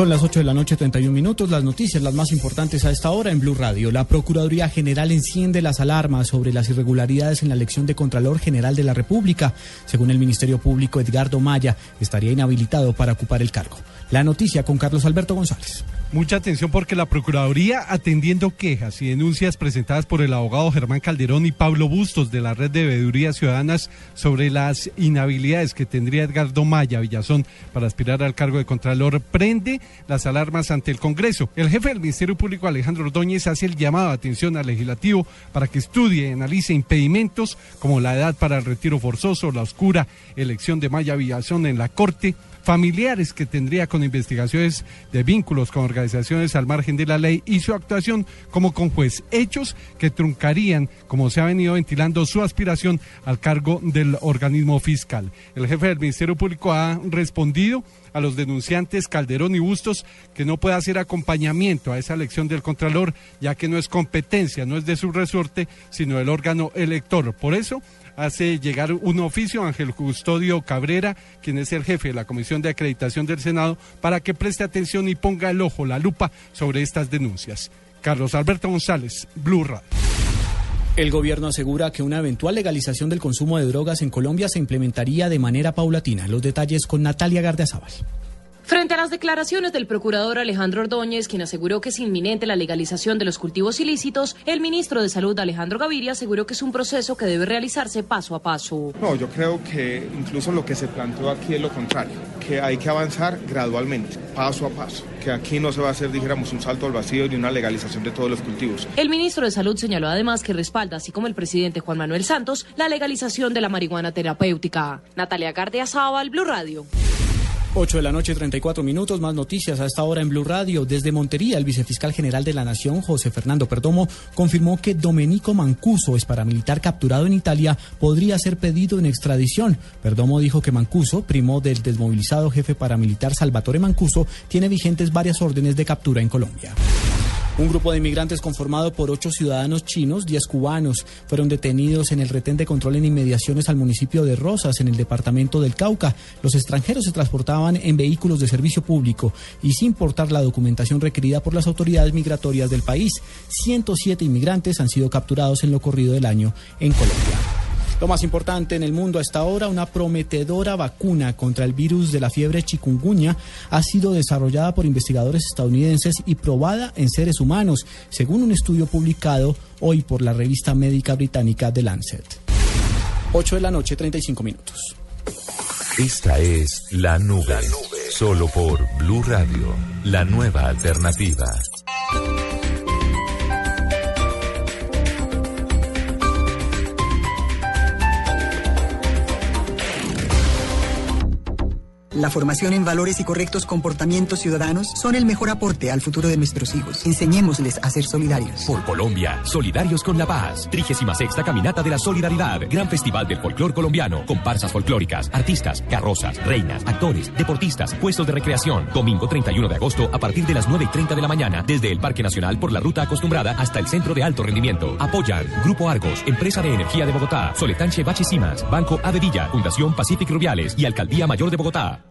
Son las 8 de la noche, 31 minutos. Las noticias, las más importantes a esta hora en Blue Radio. La Procuraduría General enciende las alarmas sobre las irregularidades en la elección de Contralor General de la República. Según el Ministerio Público, Edgardo Maya estaría inhabilitado para ocupar el cargo. La noticia con Carlos Alberto González. Mucha atención porque la Procuraduría, atendiendo quejas y denuncias presentadas por el abogado Germán Calderón y Pablo Bustos de la Red de Veedurías Ciudadanas sobre las inhabilidades que tendría Edgardo Maya Villazón para aspirar al cargo de Contralor, prende las alarmas ante el Congreso. El jefe del Ministerio Público, Alejandro Ordóñez, hace el llamado de atención al legislativo para que estudie y analice impedimentos como la edad para el retiro forzoso, la oscura elección de Maya Villazón en la Corte, familiares que tendría con investigaciones de vínculos con organizaciones al margen de la ley y su actuación como con juez. Hechos que truncarían, como se ha venido ventilando, su aspiración al cargo del organismo fiscal. El jefe del Ministerio Público ha respondido a los denunciantes Calderón y Bustos que no puede hacer acompañamiento a esa elección del Contralor, ya que no es competencia, no es de su resorte, sino del órgano elector. Por eso, hace llegar un oficio a Ángel Custodio Cabrera, quien es el jefe de la Comisión de Acreditación del Senado, para que preste atención y ponga el ojo, la lupa sobre estas denuncias. Carlos Alberto González, Blue Radio. El gobierno asegura que una eventual legalización del consumo de drogas en Colombia se implementaría de manera paulatina. Los detalles con Natalia Gardiazabal. Frente a las declaraciones del procurador Alejandro Ordóñez, quien aseguró que es inminente la legalización de los cultivos ilícitos, el ministro de Salud Alejandro Gaviria aseguró que es un proceso que debe realizarse paso a paso. No, yo creo que incluso lo que se planteó aquí es lo contrario, que hay que avanzar gradualmente, paso a paso, que aquí no se va a hacer, dijéramos, un salto al vacío ni una legalización de todos los cultivos. El ministro de Salud señaló además que respalda, así como el presidente Juan Manuel Santos, la legalización de la marihuana terapéutica. Natalia Gardiazabal, Blue Radio. 8 de la noche, 34 minutos, más noticias a esta hora en Blue Radio. Desde Montería, el vicefiscal general de la Nación, José Fernando Perdomo, confirmó que Domenico Mancuso, es paramilitar capturado en Italia, podría ser pedido en extradición. Perdomo dijo que Mancuso, primo del desmovilizado jefe paramilitar Salvatore Mancuso, tiene vigentes varias órdenes de captura en Colombia. Un grupo de inmigrantes conformado por ocho ciudadanos chinos, diez cubanos, fueron detenidos en el retén de control en inmediaciones al municipio de Rosas, en el departamento del Cauca. Los extranjeros se transportaban en vehículos de servicio público y sin portar la documentación requerida por las autoridades migratorias del país. 107 inmigrantes han sido capturados en lo corrido del año en Colombia. Lo más importante en el mundo hasta ahora, una prometedora vacuna contra el virus de la fiebre chikungunya ha sido desarrollada por investigadores estadounidenses y probada en seres humanos, según un estudio publicado hoy por la revista médica británica The Lancet. 8 de la noche, 35 minutos. Esta es La Nube, solo por Blue Radio, la nueva alternativa. La formación en valores y correctos comportamientos ciudadanos son el mejor aporte al futuro de nuestros hijos. Enseñémosles a ser solidarios. Por Colombia, solidarios con la paz. 36 Caminata de la Solidaridad. Gran Festival del Folclor Colombiano. Comparsas folclóricas, artistas, carrozas, reinas, actores, deportistas, puestos de recreación. Domingo 31 de agosto a partir de las 9 y 30 de la mañana. Desde el Parque Nacional por la ruta acostumbrada hasta el Centro de Alto Rendimiento. Apoyan Grupo Argos, Empresa de Energía de Bogotá, Soletanche Bachisimas, Banco Avedilla, Fundación Pacific Rubiales y Alcaldía Mayor de Bogotá.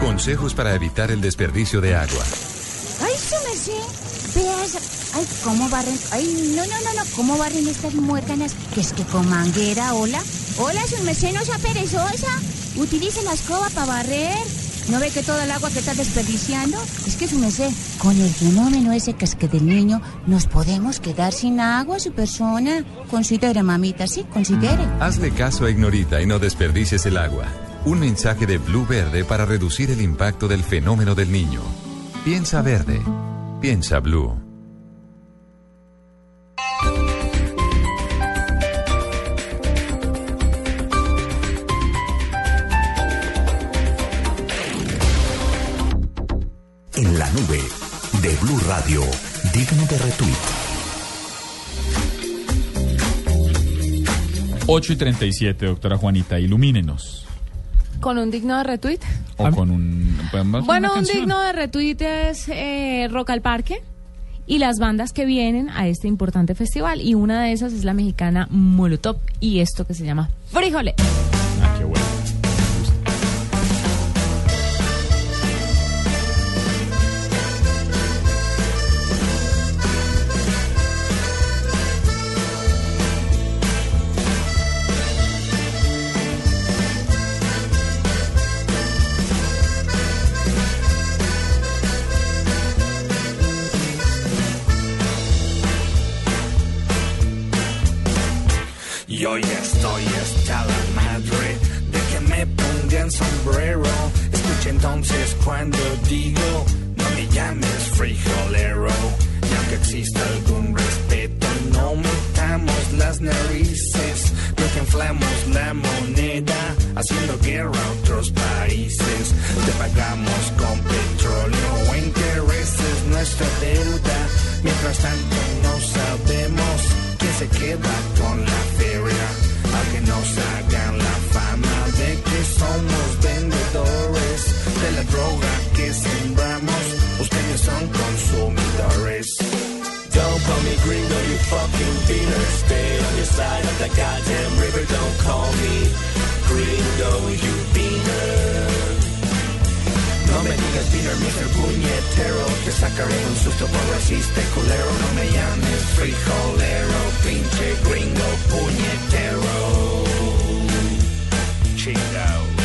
Consejos para evitar el desperdicio de agua. Ay, se me sé. Veas. Ay, cómo barren. Ay, no, no, no, no. ¿Cómo barren estas muérganas? Que es que con manguera, hola. Hola, su merced no sea perezosa. Utilice la escoba para barrer. ¿No ve que toda el agua que está desperdiciando? Es que su merced, con el fenómeno ese que es que del niño, nos podemos quedar sin agua, su persona. Considere, mamita, sí, considere. Hazle caso a Ignorita y no desperdicies el agua. Un mensaje de Blue Verde para reducir el impacto del fenómeno del niño. Piensa verde. Piensa Blue. En la nube de Blue Radio, digno de retweet. 8 y 37, doctora Juanita, ilumínenos. ¿Con un digno de retweet? O con un... hacer Bueno, un digno de retweet es eh, Rock al Parque y las bandas que vienen a este importante festival. Y una de esas es la mexicana Molotov y esto que se llama Frijole. Se queda con la feria. Aunque nos hagan la fama de que somos vendedores de la droga que sembramos, ustedes son consumidores. Don't call me gringo, you fucking beaner. Stay on your side of the goddamn river. Don't call me gringo, you beaner. No me digas beaner, Mr. Puñetero. Te sacaré un susto por racista y culero. No me llames frijolero, pinche gringo puñetero. Chingao.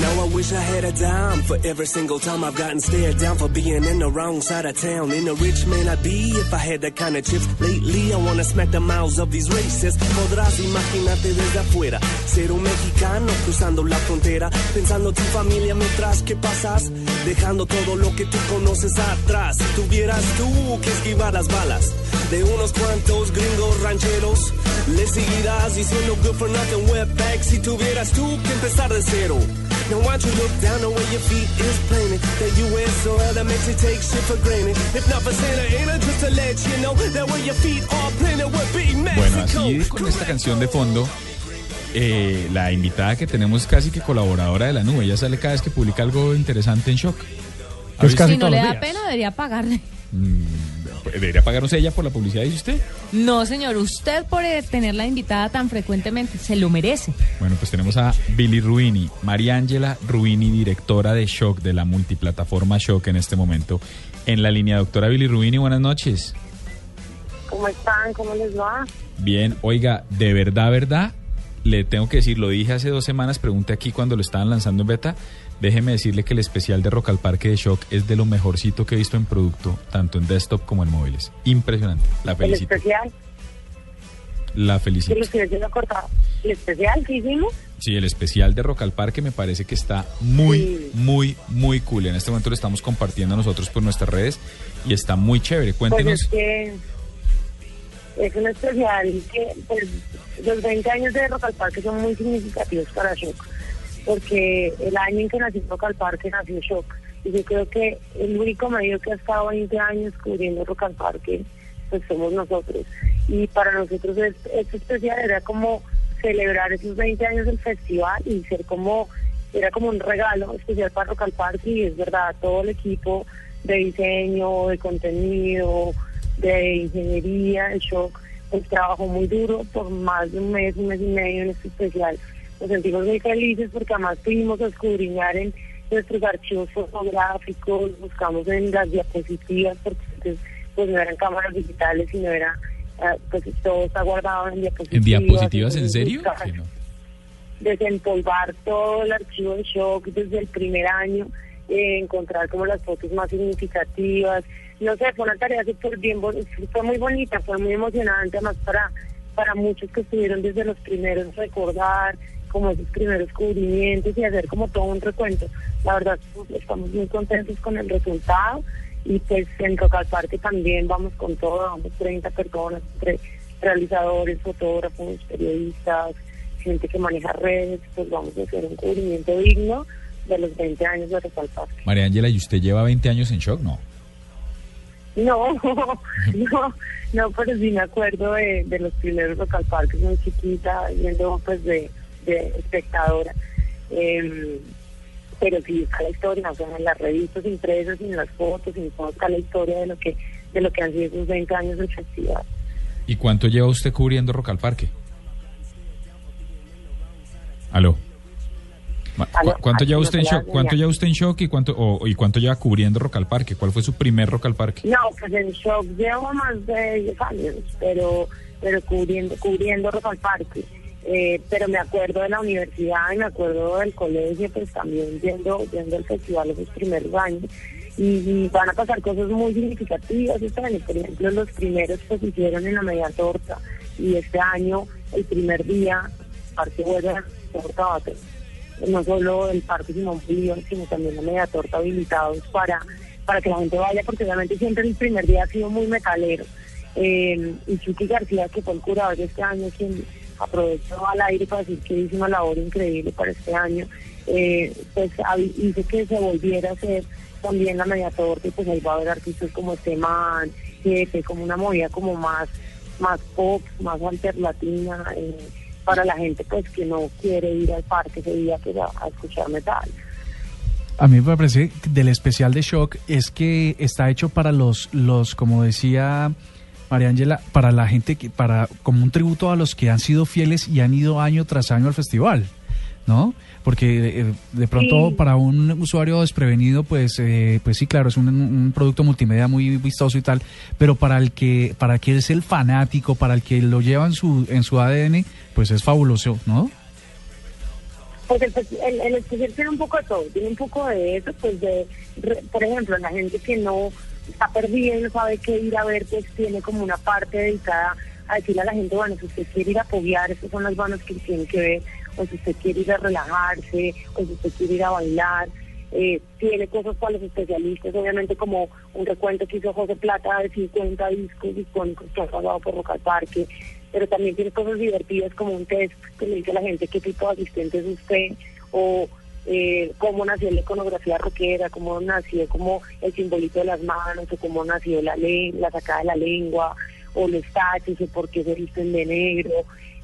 Now I wish I had a dime for every single time I've gotten stared down for being in the wrong side of town. In a rich man I'd be if I had that kind of chips. Lately I wanna smack the mouths of these racists. Podrás imaginarte desde afuera ser un mexicano cruzando la frontera, pensando tu familia mientras que pasas, dejando todo lo que tú conoces atrás. Si tuvieras tú que esquivar las balas de unos cuantos gringos rancheros, le seguirás diciendo good for nothing wetback si tuvieras tú que empezar de cero. Now why don't you look down the way your feet is planted That U.S. soil that makes you take shit for granted If not for Santa Ana, just to let you know That where your feet are planted would be Bueno, así con esta canción de fondo, eh, la invitada que tenemos casi que colaboradora de la nube, ella sale cada vez que publica algo interesante en Shock. ¿Ha visto? si no le da pena, debería pagarle. ¿Debería pagarnos ella por la publicidad, dice usted? No, señor, usted por eh, tenerla invitada tan frecuentemente, se lo merece. Bueno, pues tenemos a Billy Ruini, María Ángela Ruini, directora de Shock, de la multiplataforma Shock en este momento. En la línea, doctora Billy Ruini, buenas noches. ¿Cómo están? ¿Cómo les va? Bien, oiga, de verdad, verdad, le tengo que decir, lo dije hace dos semanas, pregunté aquí cuando lo estaban lanzando en beta, déjeme decirle que el especial de Rock al Parque de Shock es de lo mejorcito que he visto en producto, tanto en desktop como en móviles. Impresionante, la ¿El felicito. especial? La ¿Qué felicito. ¿El especial que hicimos? Sí, el especial de Rock al Parque me parece que está muy, Sí. muy, muy cool. En este momento lo estamos compartiendo nosotros por nuestras redes y está muy chévere. Pues Cuéntenos. es que es un especial que pues, los 20 años de Rock al Parque son muy significativos para Shock, porque el año en que nació Rock al Parque nació Shock. Y yo creo que el único medio que ha estado 20 años cubriendo Rock al Parque, pues somos nosotros. Y para nosotros es- este especial era como celebrar esos 20 años del festival y ser como, era como un regalo especial para Rock al Parque y es verdad, todo el equipo de diseño, de contenido, de ingeniería, shock, pues trabajó muy duro por más de un mes, un mes y medio en este especial. Nos sentimos muy felices porque además pudimos escudriñar en nuestros archivos fotográficos, buscamos en las diapositivas, porque antes, pues no eran cámaras digitales, sino era, ah, pues todo está guardado en diapositivas. ¿En diapositivas, en serio? buscar- Sí, no. desempolvar todo el archivo de shock desde el primer año, eh, encontrar como las fotos más significativas. No sé, fue una tarea súper bien, fue muy bonita, fue muy emocionante, además para, para muchos que estuvieron desde los primeros recordar como esos primeros cubrimientos y hacer como todo un recuento. La verdad, estamos muy contentos con el resultado y pues en Rock al Parque también vamos con todo, vamos 30 personas, entre realizadores, fotógrafos, periodistas, gente que maneja redes, pues vamos a hacer un cubrimiento digno de los 20 años de Rock al Parque. María Ángela, ¿y usted lleva 20 años en Shock? No. No, <laughs> no, no, pero sí me acuerdo de, los primeros Rock al Parque, muy chiquita, viendo pues de, de espectadora. Em, pero sí está la historia, o sea, en las revistas impresas, en las fotos, en todo está la historia de lo que de lo que han sido esos 20 años del festival. ¿Y cuánto lleva usted cubriendo Rock al Parque? Aló. Cu- ¿Cuánto lleva usted en shock? hago ¿Cuánto ya. lleva usted en shock y cuánto o, y cuánto lleva cubriendo Rock al Parque? ¿Cuál fue su primer Rock al Parque? No, pues en shock llevo más de 10 años, pero pero cubriendo cubriendo Rock al Parque. Eh, pero me acuerdo de la universidad y me acuerdo del colegio, pues también viendo, viendo el festival esos primeros años. Y, y van a pasar cosas muy significativas este año. Por ejemplo, los primeros que se hicieron en la media torta. Y este año, el primer día, el parque vuelve a la torta bate. No solo el parque Simón Bolívar, sino también la media torta habilitados para, para que la gente vaya, porque obviamente siempre el primer día ha sido muy metalero. Eh, y Chucky García, que fue el curador de este año, quien aprovecho al aire para decir que hizo una labor increíble para este año, eh, pues hizo que se volviera a hacer también la media torta pues ahí va a haber artistas como este man, como una movida como más, más pop, más alternativa, eh, para la gente pues que no quiere ir al parque ese día pues, a, a escuchar metal. A mí me parece del especial de Shock es que está hecho para los, los como decía María Ángela, para la gente que, para, como un tributo a los que han sido fieles y han ido año tras año al festival, ¿no? Porque eh, de pronto Sí. para un usuario desprevenido, pues, eh, pues sí, claro, es un, un producto multimedia muy vistoso y tal, pero para el que, para el que es el fanático, para el que lo lleva en su, en su ADN, pues es fabuloso, ¿no? Pues el, festi- el, el especial tiene un poco de todo, tiene un poco de eso, pues de, re- por ejemplo, la gente que no está perdida y no sabe qué ir a ver, pues tiene como una parte dedicada a decirle a la gente, bueno, si usted quiere ir a apoyar, estas son las bandas que tienen que ver, o si usted quiere ir a relajarse, o si usted quiere ir a bailar, eh, tiene cosas para los especialistas, obviamente como un recuento que hizo José Plata de 50 discos icónicos que han pasado por Rock al Parque, pero también tiene cosas divertidas como un test que le dice a la gente qué tipo de asistente es usted, o eh, cómo nació la iconografía rockera, cómo nació como el simbolito de las manos, o cómo nació la, la sacada de la lengua, o los tachos, o por qué se visten de negro.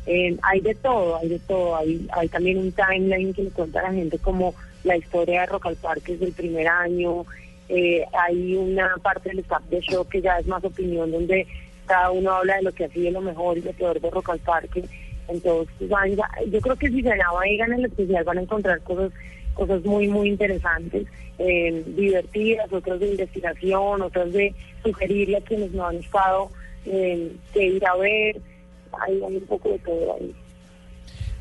Eh, hay de todo, hay de todo. Hay, hay también un timeline que le cuenta a la gente como la historia de Rock al Parque desde el primer año. Eh, hay una parte del staff de show que ya es más opinión, donde cada uno habla de lo que ha sido lo mejor y lo peor de Rock al Parque. Entonces, ya- yo creo que si se navegan en el especial van a encontrar cosas cosas muy, muy interesantes, eh, divertidas, otras de investigación, otras de sugerirle a quienes no han estado que ir a ver. Hay, hay un poco de todo ahí.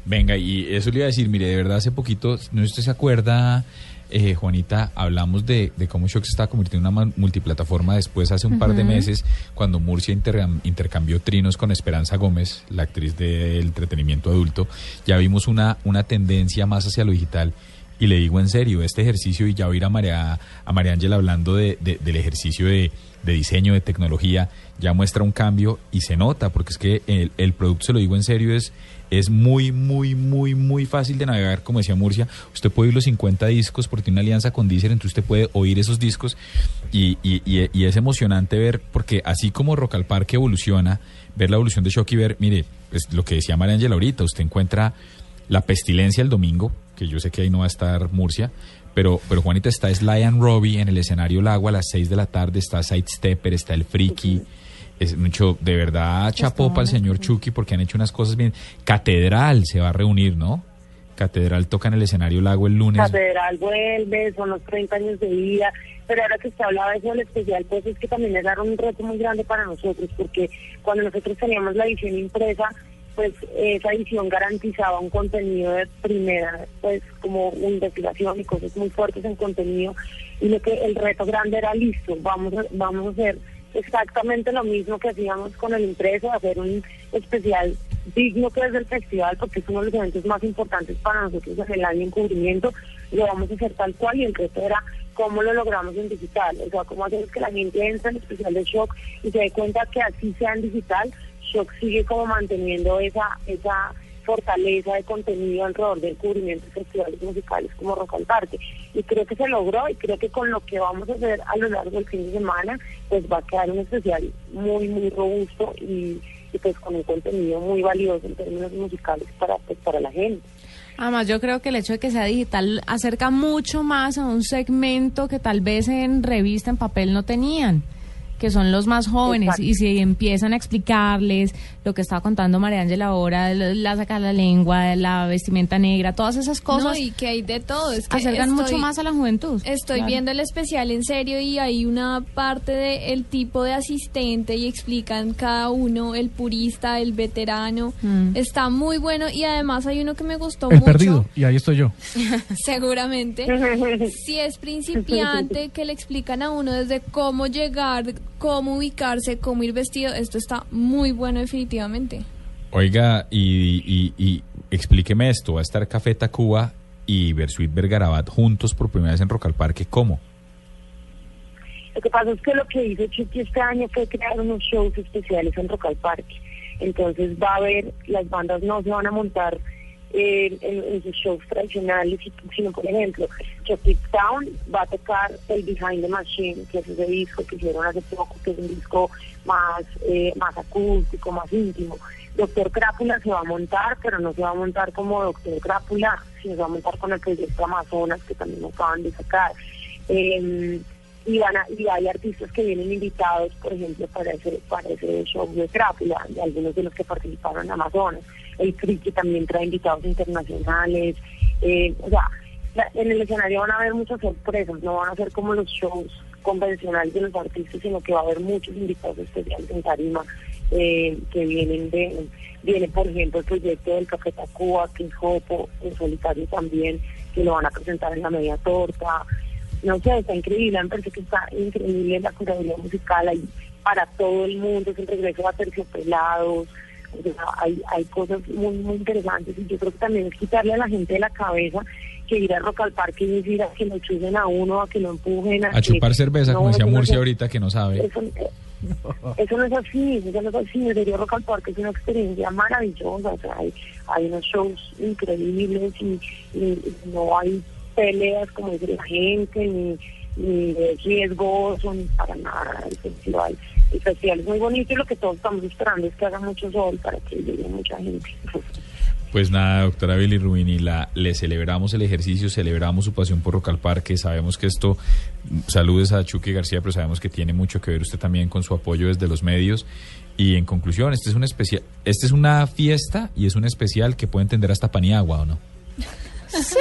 Venga, y eso le iba a decir, mire, de verdad hace poquito, no sé si usted se acuerda, eh, Juanita, hablamos de, de cómo Shock se estaba convirtiendo en una ma- multiplataforma después, hace un par de meses, cuando Murcia intercam- intercambió trinos con Esperanza Gómez, la actriz del entretenimiento adulto, ya vimos una, una tendencia más hacia lo digital. Y le digo en serio, este ejercicio, y ya oír a María, a María Ángela hablando de, de- del ejercicio de, de diseño, de tecnología, ya muestra un cambio y se nota, porque es que el, el producto, se lo digo en serio, es, es muy, muy, muy, muy fácil de navegar, como decía Murcia. Usted puede oír los 50 discos porque tiene una alianza con Deezer, entonces usted puede oír esos discos y, y- y- y es emocionante ver, porque así como Rock al Parque evoluciona, ver la evolución de Shock y ver, mire, pues lo que decía María Ángela ahorita, usted encuentra la pestilencia el domingo, que yo sé que ahí no va a estar Murcia, pero, pero Juanita está Sly and Robbie en el escenario Lago a las 6 de la tarde, está Sidestepper, está el Friki. Es mucho, de verdad, chapó para el señor Chucky porque han hecho unas cosas bien. Catedral se va a reunir, ¿no? Catedral toca en el escenario Lago el lunes. Catedral vuelve, son los 30 años de vida, pero ahora que usted hablaba de eso del especial, pues es que también era un reto muy grande para nosotros, porque cuando nosotros teníamos la edición impresa, pues esa edición garantizaba un contenido de primera, pues como investigación y cosas muy fuertes en contenido, y lo que el reto grande era listo, vamos a, vamos a hacer exactamente lo mismo que hacíamos con el impreso, hacer un especial digno que es del festival, porque es uno de los eventos más importantes para nosotros en el año en cubrimiento, lo vamos a hacer tal cual y el reto era cómo lo logramos en digital, o sea, cómo hacemos que la gente entre en el especial de Shock y se dé cuenta que así sea en digital, Shock sigue como manteniendo esa esa fortaleza de contenido alrededor del cubrimiento de festivales musicales como Rock al Parque. Y creo que se logró y creo que con lo que vamos a hacer a lo largo del fin de semana, pues va a quedar un especial muy, muy robusto y, y pues con un contenido muy valioso en términos musicales para, pues, para la gente. Además, yo creo que el hecho de que sea digital acerca mucho más a un segmento que tal vez en revista, en papel no tenían, que son los más jóvenes. Exacto. Y si empiezan a explicarles lo que estaba contando María Ángela ahora, la la saca la lengua, la vestimenta negra, todas esas cosas. No, y que hay de todo. Es que acercan estoy- mucho más a la juventud. Estoy Claro. viendo el especial en serio y hay una parte del tipo de asistente y explican cada uno, el purista, el veterano. Mm. Está muy bueno y además hay uno que me gustó El mucho. perdido, y ahí estoy yo. <laughs> Seguramente. <laughs> si es principiante, que le explican a uno desde cómo llegar, cómo ubicarse, cómo ir vestido. Esto está muy bueno definitivamente. Oiga, y, y- y explíqueme esto, va a estar Café Tacuba y Versuit Vergarabat juntos por primera vez en Rock al Parque, ¿cómo? Lo que pasa es que lo que hizo Chucky este año fue crear unos shows especiales en Rock al Parque. Entonces va a haber, las bandas no se van a montar eh, en, en sus shows tradicionales, sino por ejemplo, Chucky Town va a tocar el Behind the Machine, que es ese disco que hicieron hace poco, que es un disco más, eh, más acústico, más íntimo. Doctor Crápula se va a montar, pero no se va a montar como Doctor Crápula, sino se va a montar con el proyecto Amazonas, que también acaban de sacar. Eh, y, van a- y hay artistas que vienen invitados, por ejemplo, para ese, para ese show de Crápula, y algunos de los que participaron en Amazonas. El Friki también trae invitados internacionales. eh, o sea, en el escenario van a haber muchas sorpresas, no van a ser como los shows convencionales de los artistas, sino que va a haber muchos invitados especiales en tarima eh, que vienen de, viene por ejemplo el proyecto del Café Tacuba, King Jopo, en solitario también, que lo van a presentar en la media torta, no sé, está increíble, me parece que está increíble la curaduría musical ahí para todo el mundo, es el regreso a terciopelados, hay, hay cosas muy, muy interesantes y yo creo que también es quitarle a la gente de la cabeza que ir a Rock al Parque y decir a que lo chusen a uno, a que lo empujen, a, chupar cerveza, No, como decía no Murcia ahorita, que no sabe. Eso, eh, eso no es así, eso no es así. El serio Rock al Parque es una experiencia maravillosa. O sea, hay, hay unos shows increíbles y, y- y no hay peleas como dice la gente, ni, ni de riesgoso, ni para nada. El festival, el festival es muy bonito y lo que todos estamos esperando es que haga mucho sol para que llegue mucha gente. Pues nada, doctora Billy Rubini, la, le celebramos el ejercicio, celebramos su pasión por Rock al Parque, sabemos que esto, saludes a Chucky García, pero sabemos que tiene mucho que ver usted también con su apoyo desde los medios. Y en conclusión, este es un especial, este es una fiesta y es un especial que puede entender hasta Paniagua, ¿o no? Sí,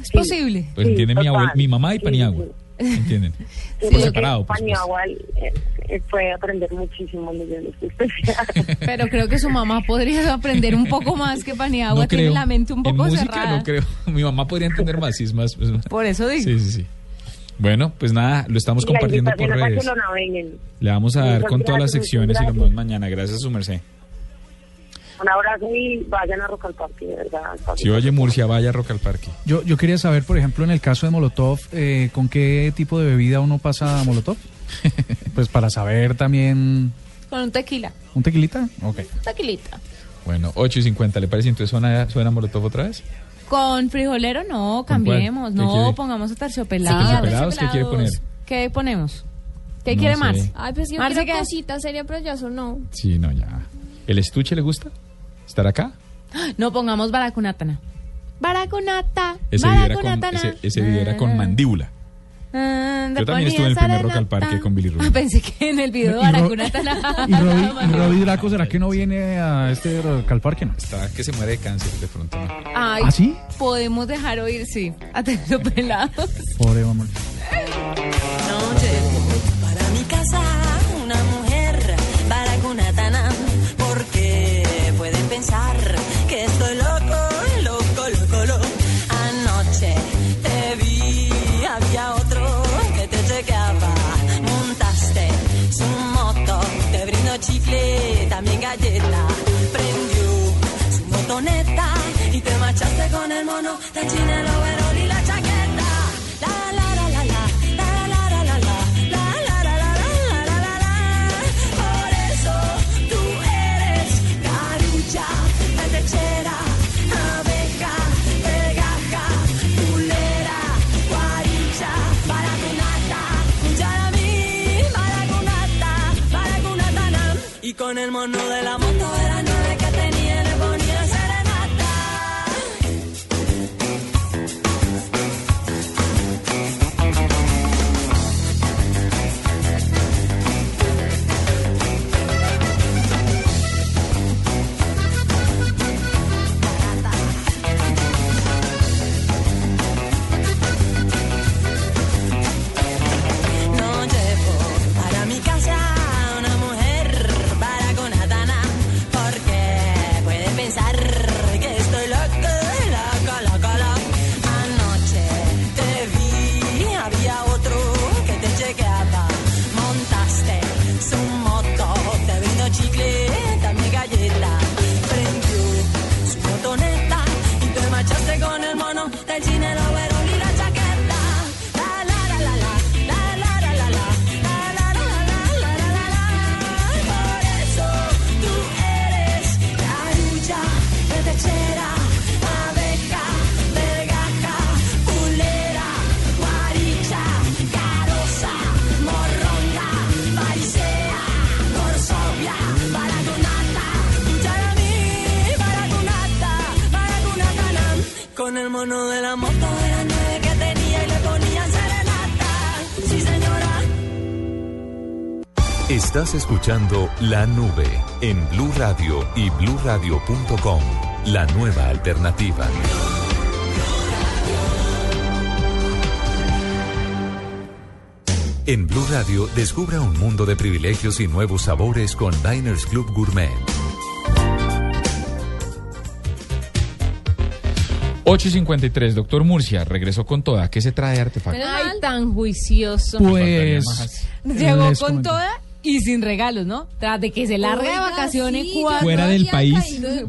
es posible. Pues entiende mi abuela, mi mamá y Paniagua, ¿entienden? <laughs> Sí, Por separado, pues, pues. Paniagua eh, eh, fue aprender muchísimo leyendo. <laughs> Pero creo que su mamá podría aprender un poco más que Paniagua. No tiene creo. la mente un En poco música cerrada. no creo. <laughs> Mi mamá podría entender más, sí, es más. es más- Por eso digo. Sí, sí, sí. Bueno, pues nada, lo estamos compartiendo por redes. lo. Le vamos a dar con todas las gracias, secciones y nos vemos mañana. Gracias, su merced. Un abrazo y vayan a Rock al Parque, de verdad. Si oye Murcia, vaya a Rock al Parque. Yo, yo quería saber, por ejemplo, en el caso de Molotov, eh, ¿con qué tipo de bebida uno pasa a Molotov? <laughs> pues para saber también... Con un tequila. ¿Un tequilita? Ok. Un tequilita. Bueno, 8 y 50, ¿le parece? Entonces suena, suena Molotov otra vez. Con frijolero no, cambiemos. ¿Qué No, quiere? pongamos a terciopelados. ¿Terciopelados? ¿Qué quiere poner? ¿Qué ponemos? ¿Qué No quiere sé. Marce? Ay, pues yo Marce, quiero ¿qué? cosita seria, pero ya sonó. Sí, no, ya. ¿El estuche le gusta? ¿Estar acá? No, pongamos baracunatana. Baracunata. Ese video era con, baracunatana. ese, ese video era con mandíbula. Ah, Yo también estuve en el primer Rock al Parque con Billy Rubin. Ah, pensé que en el video de baracunatana. ¿Y Robbie, <laughs> y Robbie Draco será que no viene a este Rock al Parque? No? Está que se muere de cáncer de pronto. ¿no? Ay, ¿Ah, sí? Podemos dejar oír, sí. A terciopelados. Pobre amor. <laughs> también galleta. Prendió su motoneta y te marchaste con el mono, la china, mono de la Estás escuchando La Nube en Blue Radio y bluradio.com. La nueva alternativa. En Blue Radio, descubra un mundo de privilegios y nuevos sabores con Diners Club Gourmet. 8.53, doctor Murcia, regresó con toda. ¿Qué se trae artefacto? Ay, tan juicioso. Pues Llegó con toda y sin regalos, ¿no? Tras de que se larga de vacaciones sí, cuando Fuera del país.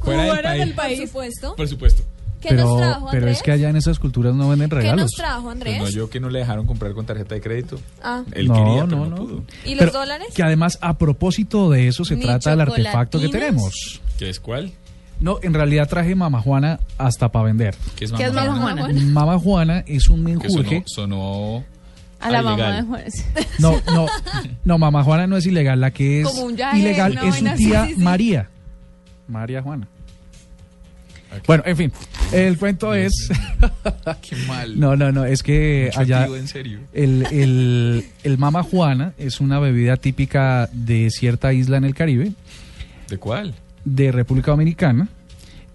Fuera del Fuera país. del país. Por supuesto. Por supuesto. ¿Qué nos Pero, trajo, pero Andrés? es que allá en esas culturas no venden ¿Qué regalos. nos trajo, Pues Andrés? no, yo que no le dejaron comprar con tarjeta de crédito. Ah. Él no, quería, pero no, no, no. pudo. ¿Y los Pero dólares? Que además, a propósito de eso, se ¿Ni trata del artefacto que tenemos. ¿Qué es cuál? No, en realidad traje Mama Juana hasta para vender. ¿Qué es ¿Qué es mamá? Mama Juana? Mama Juana es un menjurje. sonó, sonó A la Ah, mamá de Juárez. <laughs> No, no, no, Mama Juana no es ilegal. La que es yaje, ilegal es su así, tía sí, sí. María. María Juana. Bueno, en fin, el cuento es... <laughs> Qué mal. No, no, no, es que Mucho allá tío, en serio. el, el, el Mama Juana es una bebida típica de cierta isla en el Caribe, ¿De cuál? de República Dominicana.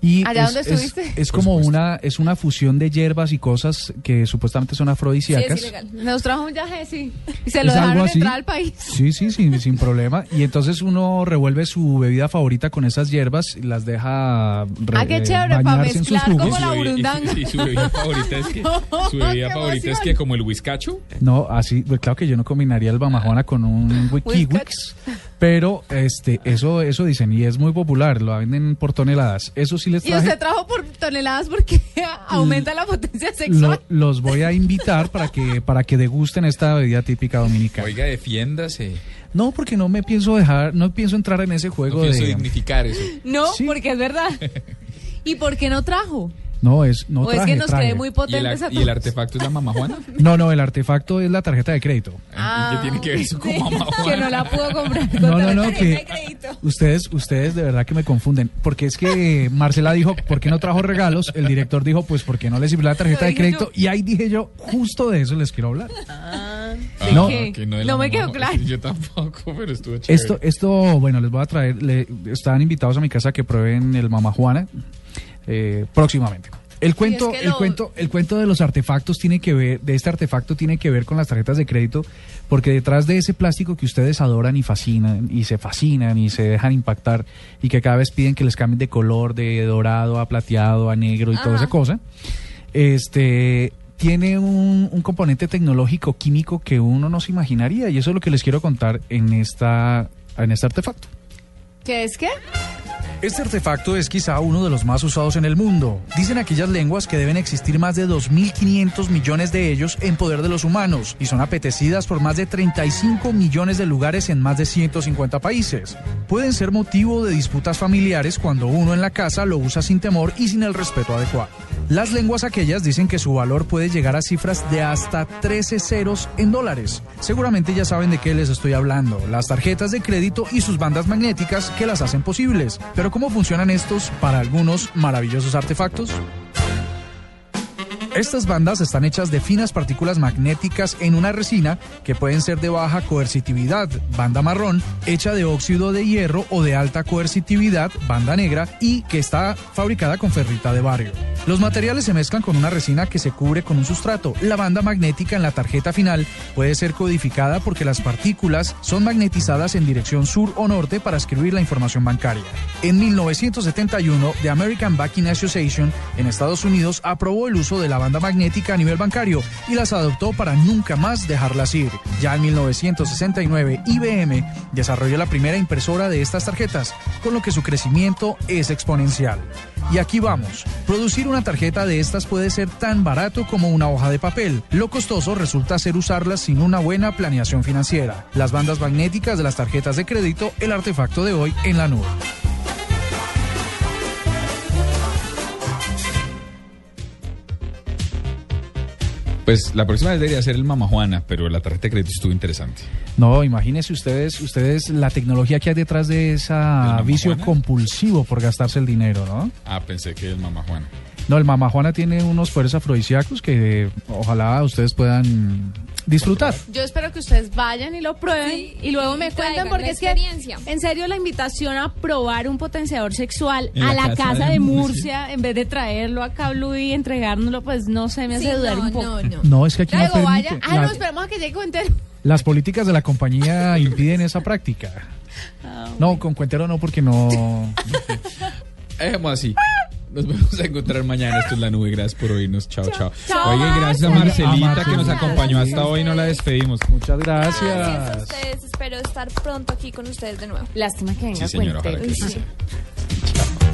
Y ¿Allá es, dónde es- estuviste? es Por como una es una fusión de hierbas y cosas que supuestamente son Sí, es afrodisíacas. ilegal. Nos trajo un yaje, sí. Y se lo Es dejaron así. entrar al país. Sí, sí, sin, sin problema. Y entonces uno revuelve su bebida favorita con esas hierbas y las deja re- Ah, qué eh, chévere, pa' bañarse en sus mezclar jugos. como la Y burundanga. Y, su- y <laughs> su bebida favorita es que, su bebida favorita es que como el whiskacho. No, así, pues claro que yo no combinaría el Bamajona con un Wikiwix, pero este, eso, eso dicen y es muy popular, lo venden por toneladas. Eso sí les Y traje. usted trajo por toneladas porque <laughs> aumenta la potencia Lo- sexual. los voy a invitar para que para que degusten esta bebida típica dominicana. Oiga, defiéndase. No, porque no me pienso dejar, no pienso entrar en ese No juego pienso de. dignificar eso. No, Sí. porque es verdad. <laughs> ¿Y por qué no trajo? No, es no o es que nos traje. cree muy ¿Y el, potentes ar- a y el artefacto es la mamá Juana? <laughs> No, no, el artefacto es la tarjeta de crédito. Ah, ¿Y qué tiene que ver eso con <laughs> mamá Juana? Que no la pudo comprar. con No, no, no, tarjeta que de crédito. ustedes, ustedes de verdad que me confunden, porque es que Marcela dijo, ¿por qué no trajo regalos? El director dijo, pues, ¿por qué no le sirvió la tarjeta de crédito? Y ahí dije yo, justo de eso les quiero hablar. Ah, Ah, No. No me mamá quedó claro. Yo tampoco, pero estuvo chévere. Esto, esto, bueno, les voy a traer, le, están invitados a mi casa que prueben el Mama Juana eh, próximamente. El cuento, que el lo- cuento, el cuento de los artefactos tiene que ver, de este artefacto tiene que ver con las tarjetas de crédito, porque detrás de ese plástico que ustedes adoran y fascinan, y se fascinan y se dejan impactar, y que cada vez piden que les cambien de color, de dorado a plateado, a negro y toda Ajá. esa cosa, este tiene un, un componente tecnológico químico que uno no se imaginaría, y eso es lo que les quiero contar en esta, en este artefacto. ¿Qué es qué? Este artefacto es quizá uno de los más usados en el mundo. Dicen aquellas lenguas que deben existir más de 2.500 millones de ellos en poder de los humanos y son apetecidas por más de 35 millones de lugares en más de 150 países. Pueden ser motivo de disputas familiares cuando uno en la casa lo usa sin temor y sin el respeto adecuado. Las lenguas aquellas dicen que su valor puede llegar a cifras de hasta 13 ceros en dólares. Seguramente ya saben de qué les estoy hablando, las tarjetas de crédito y sus bandas magnéticas que las hacen posibles. Pero ¿cómo funcionan estos para algunos maravillosos artefactos? Estas bandas están hechas de finas partículas magnéticas en una resina que pueden ser de baja coercitividad, banda marrón, hecha de óxido de hierro o de alta coercitividad, banda negra, y que está fabricada con ferrita de barrio. Los materiales se mezclan con una resina que se cubre con un sustrato. La banda magnética en la tarjeta final puede ser codificada porque las partículas son magnetizadas en dirección sur o norte para escribir la información bancaria. En 1971, The American Banking Association en Estados Unidos aprobó el uso de la banda magnética a nivel bancario y las adoptó para nunca más dejarlas ir. Ya en 1969, IBM desarrolló la primera impresora de estas tarjetas, con lo que su crecimiento es exponencial. Y aquí vamos. Producir una tarjeta de estas puede ser tan barato como una hoja de papel. Lo costoso resulta ser usarlas sin una buena planeación financiera. Las bandas magnéticas de las tarjetas de crédito, el artefacto de hoy en la nube. Pues la próxima vez debería ser el Mama Juana, pero la tarjeta de crédito estuvo interesante. No, imagínense ustedes, ustedes la tecnología que hay detrás de esa vicio Juana? compulsivo por gastarse el dinero, ¿no? Ah, pensé que el Mama Juana. No, el Mama Juana tiene unos poderes afrodisíacos que ojalá ustedes puedan disfrutar. Yo espero que ustedes vayan y lo prueben Sí, y luego y me cuenten porque es que experiencia. en serio la invitación a probar un potenciador sexual En a la la casa casa, de de Murcia. Murcia en vez de traerlo acá a Blue y entregárnoslo, pues no sé, me hace Sí, dudar no, un poco. no, no. No, es que aquí no vaya. Ah, La- no, esperemos a que llegue entero. las políticas de la compañía <laughs> impiden esa práctica. Ah, No, con cuentero no, porque no. <laughs> Dejemos así. Nos vamos a encontrar mañana. Esto es La Nube. Gracias por oírnos. Chao, chao. Chao, Oye, gracias a Marce. Marcelita A que nos acompañó hasta hoy. No la despedimos. Muchas Gracias a gracias. ustedes. Espero estar pronto aquí con ustedes de nuevo. Lástima que venga Sí, señora, ojalá Cuentero. que sí Sí. sea.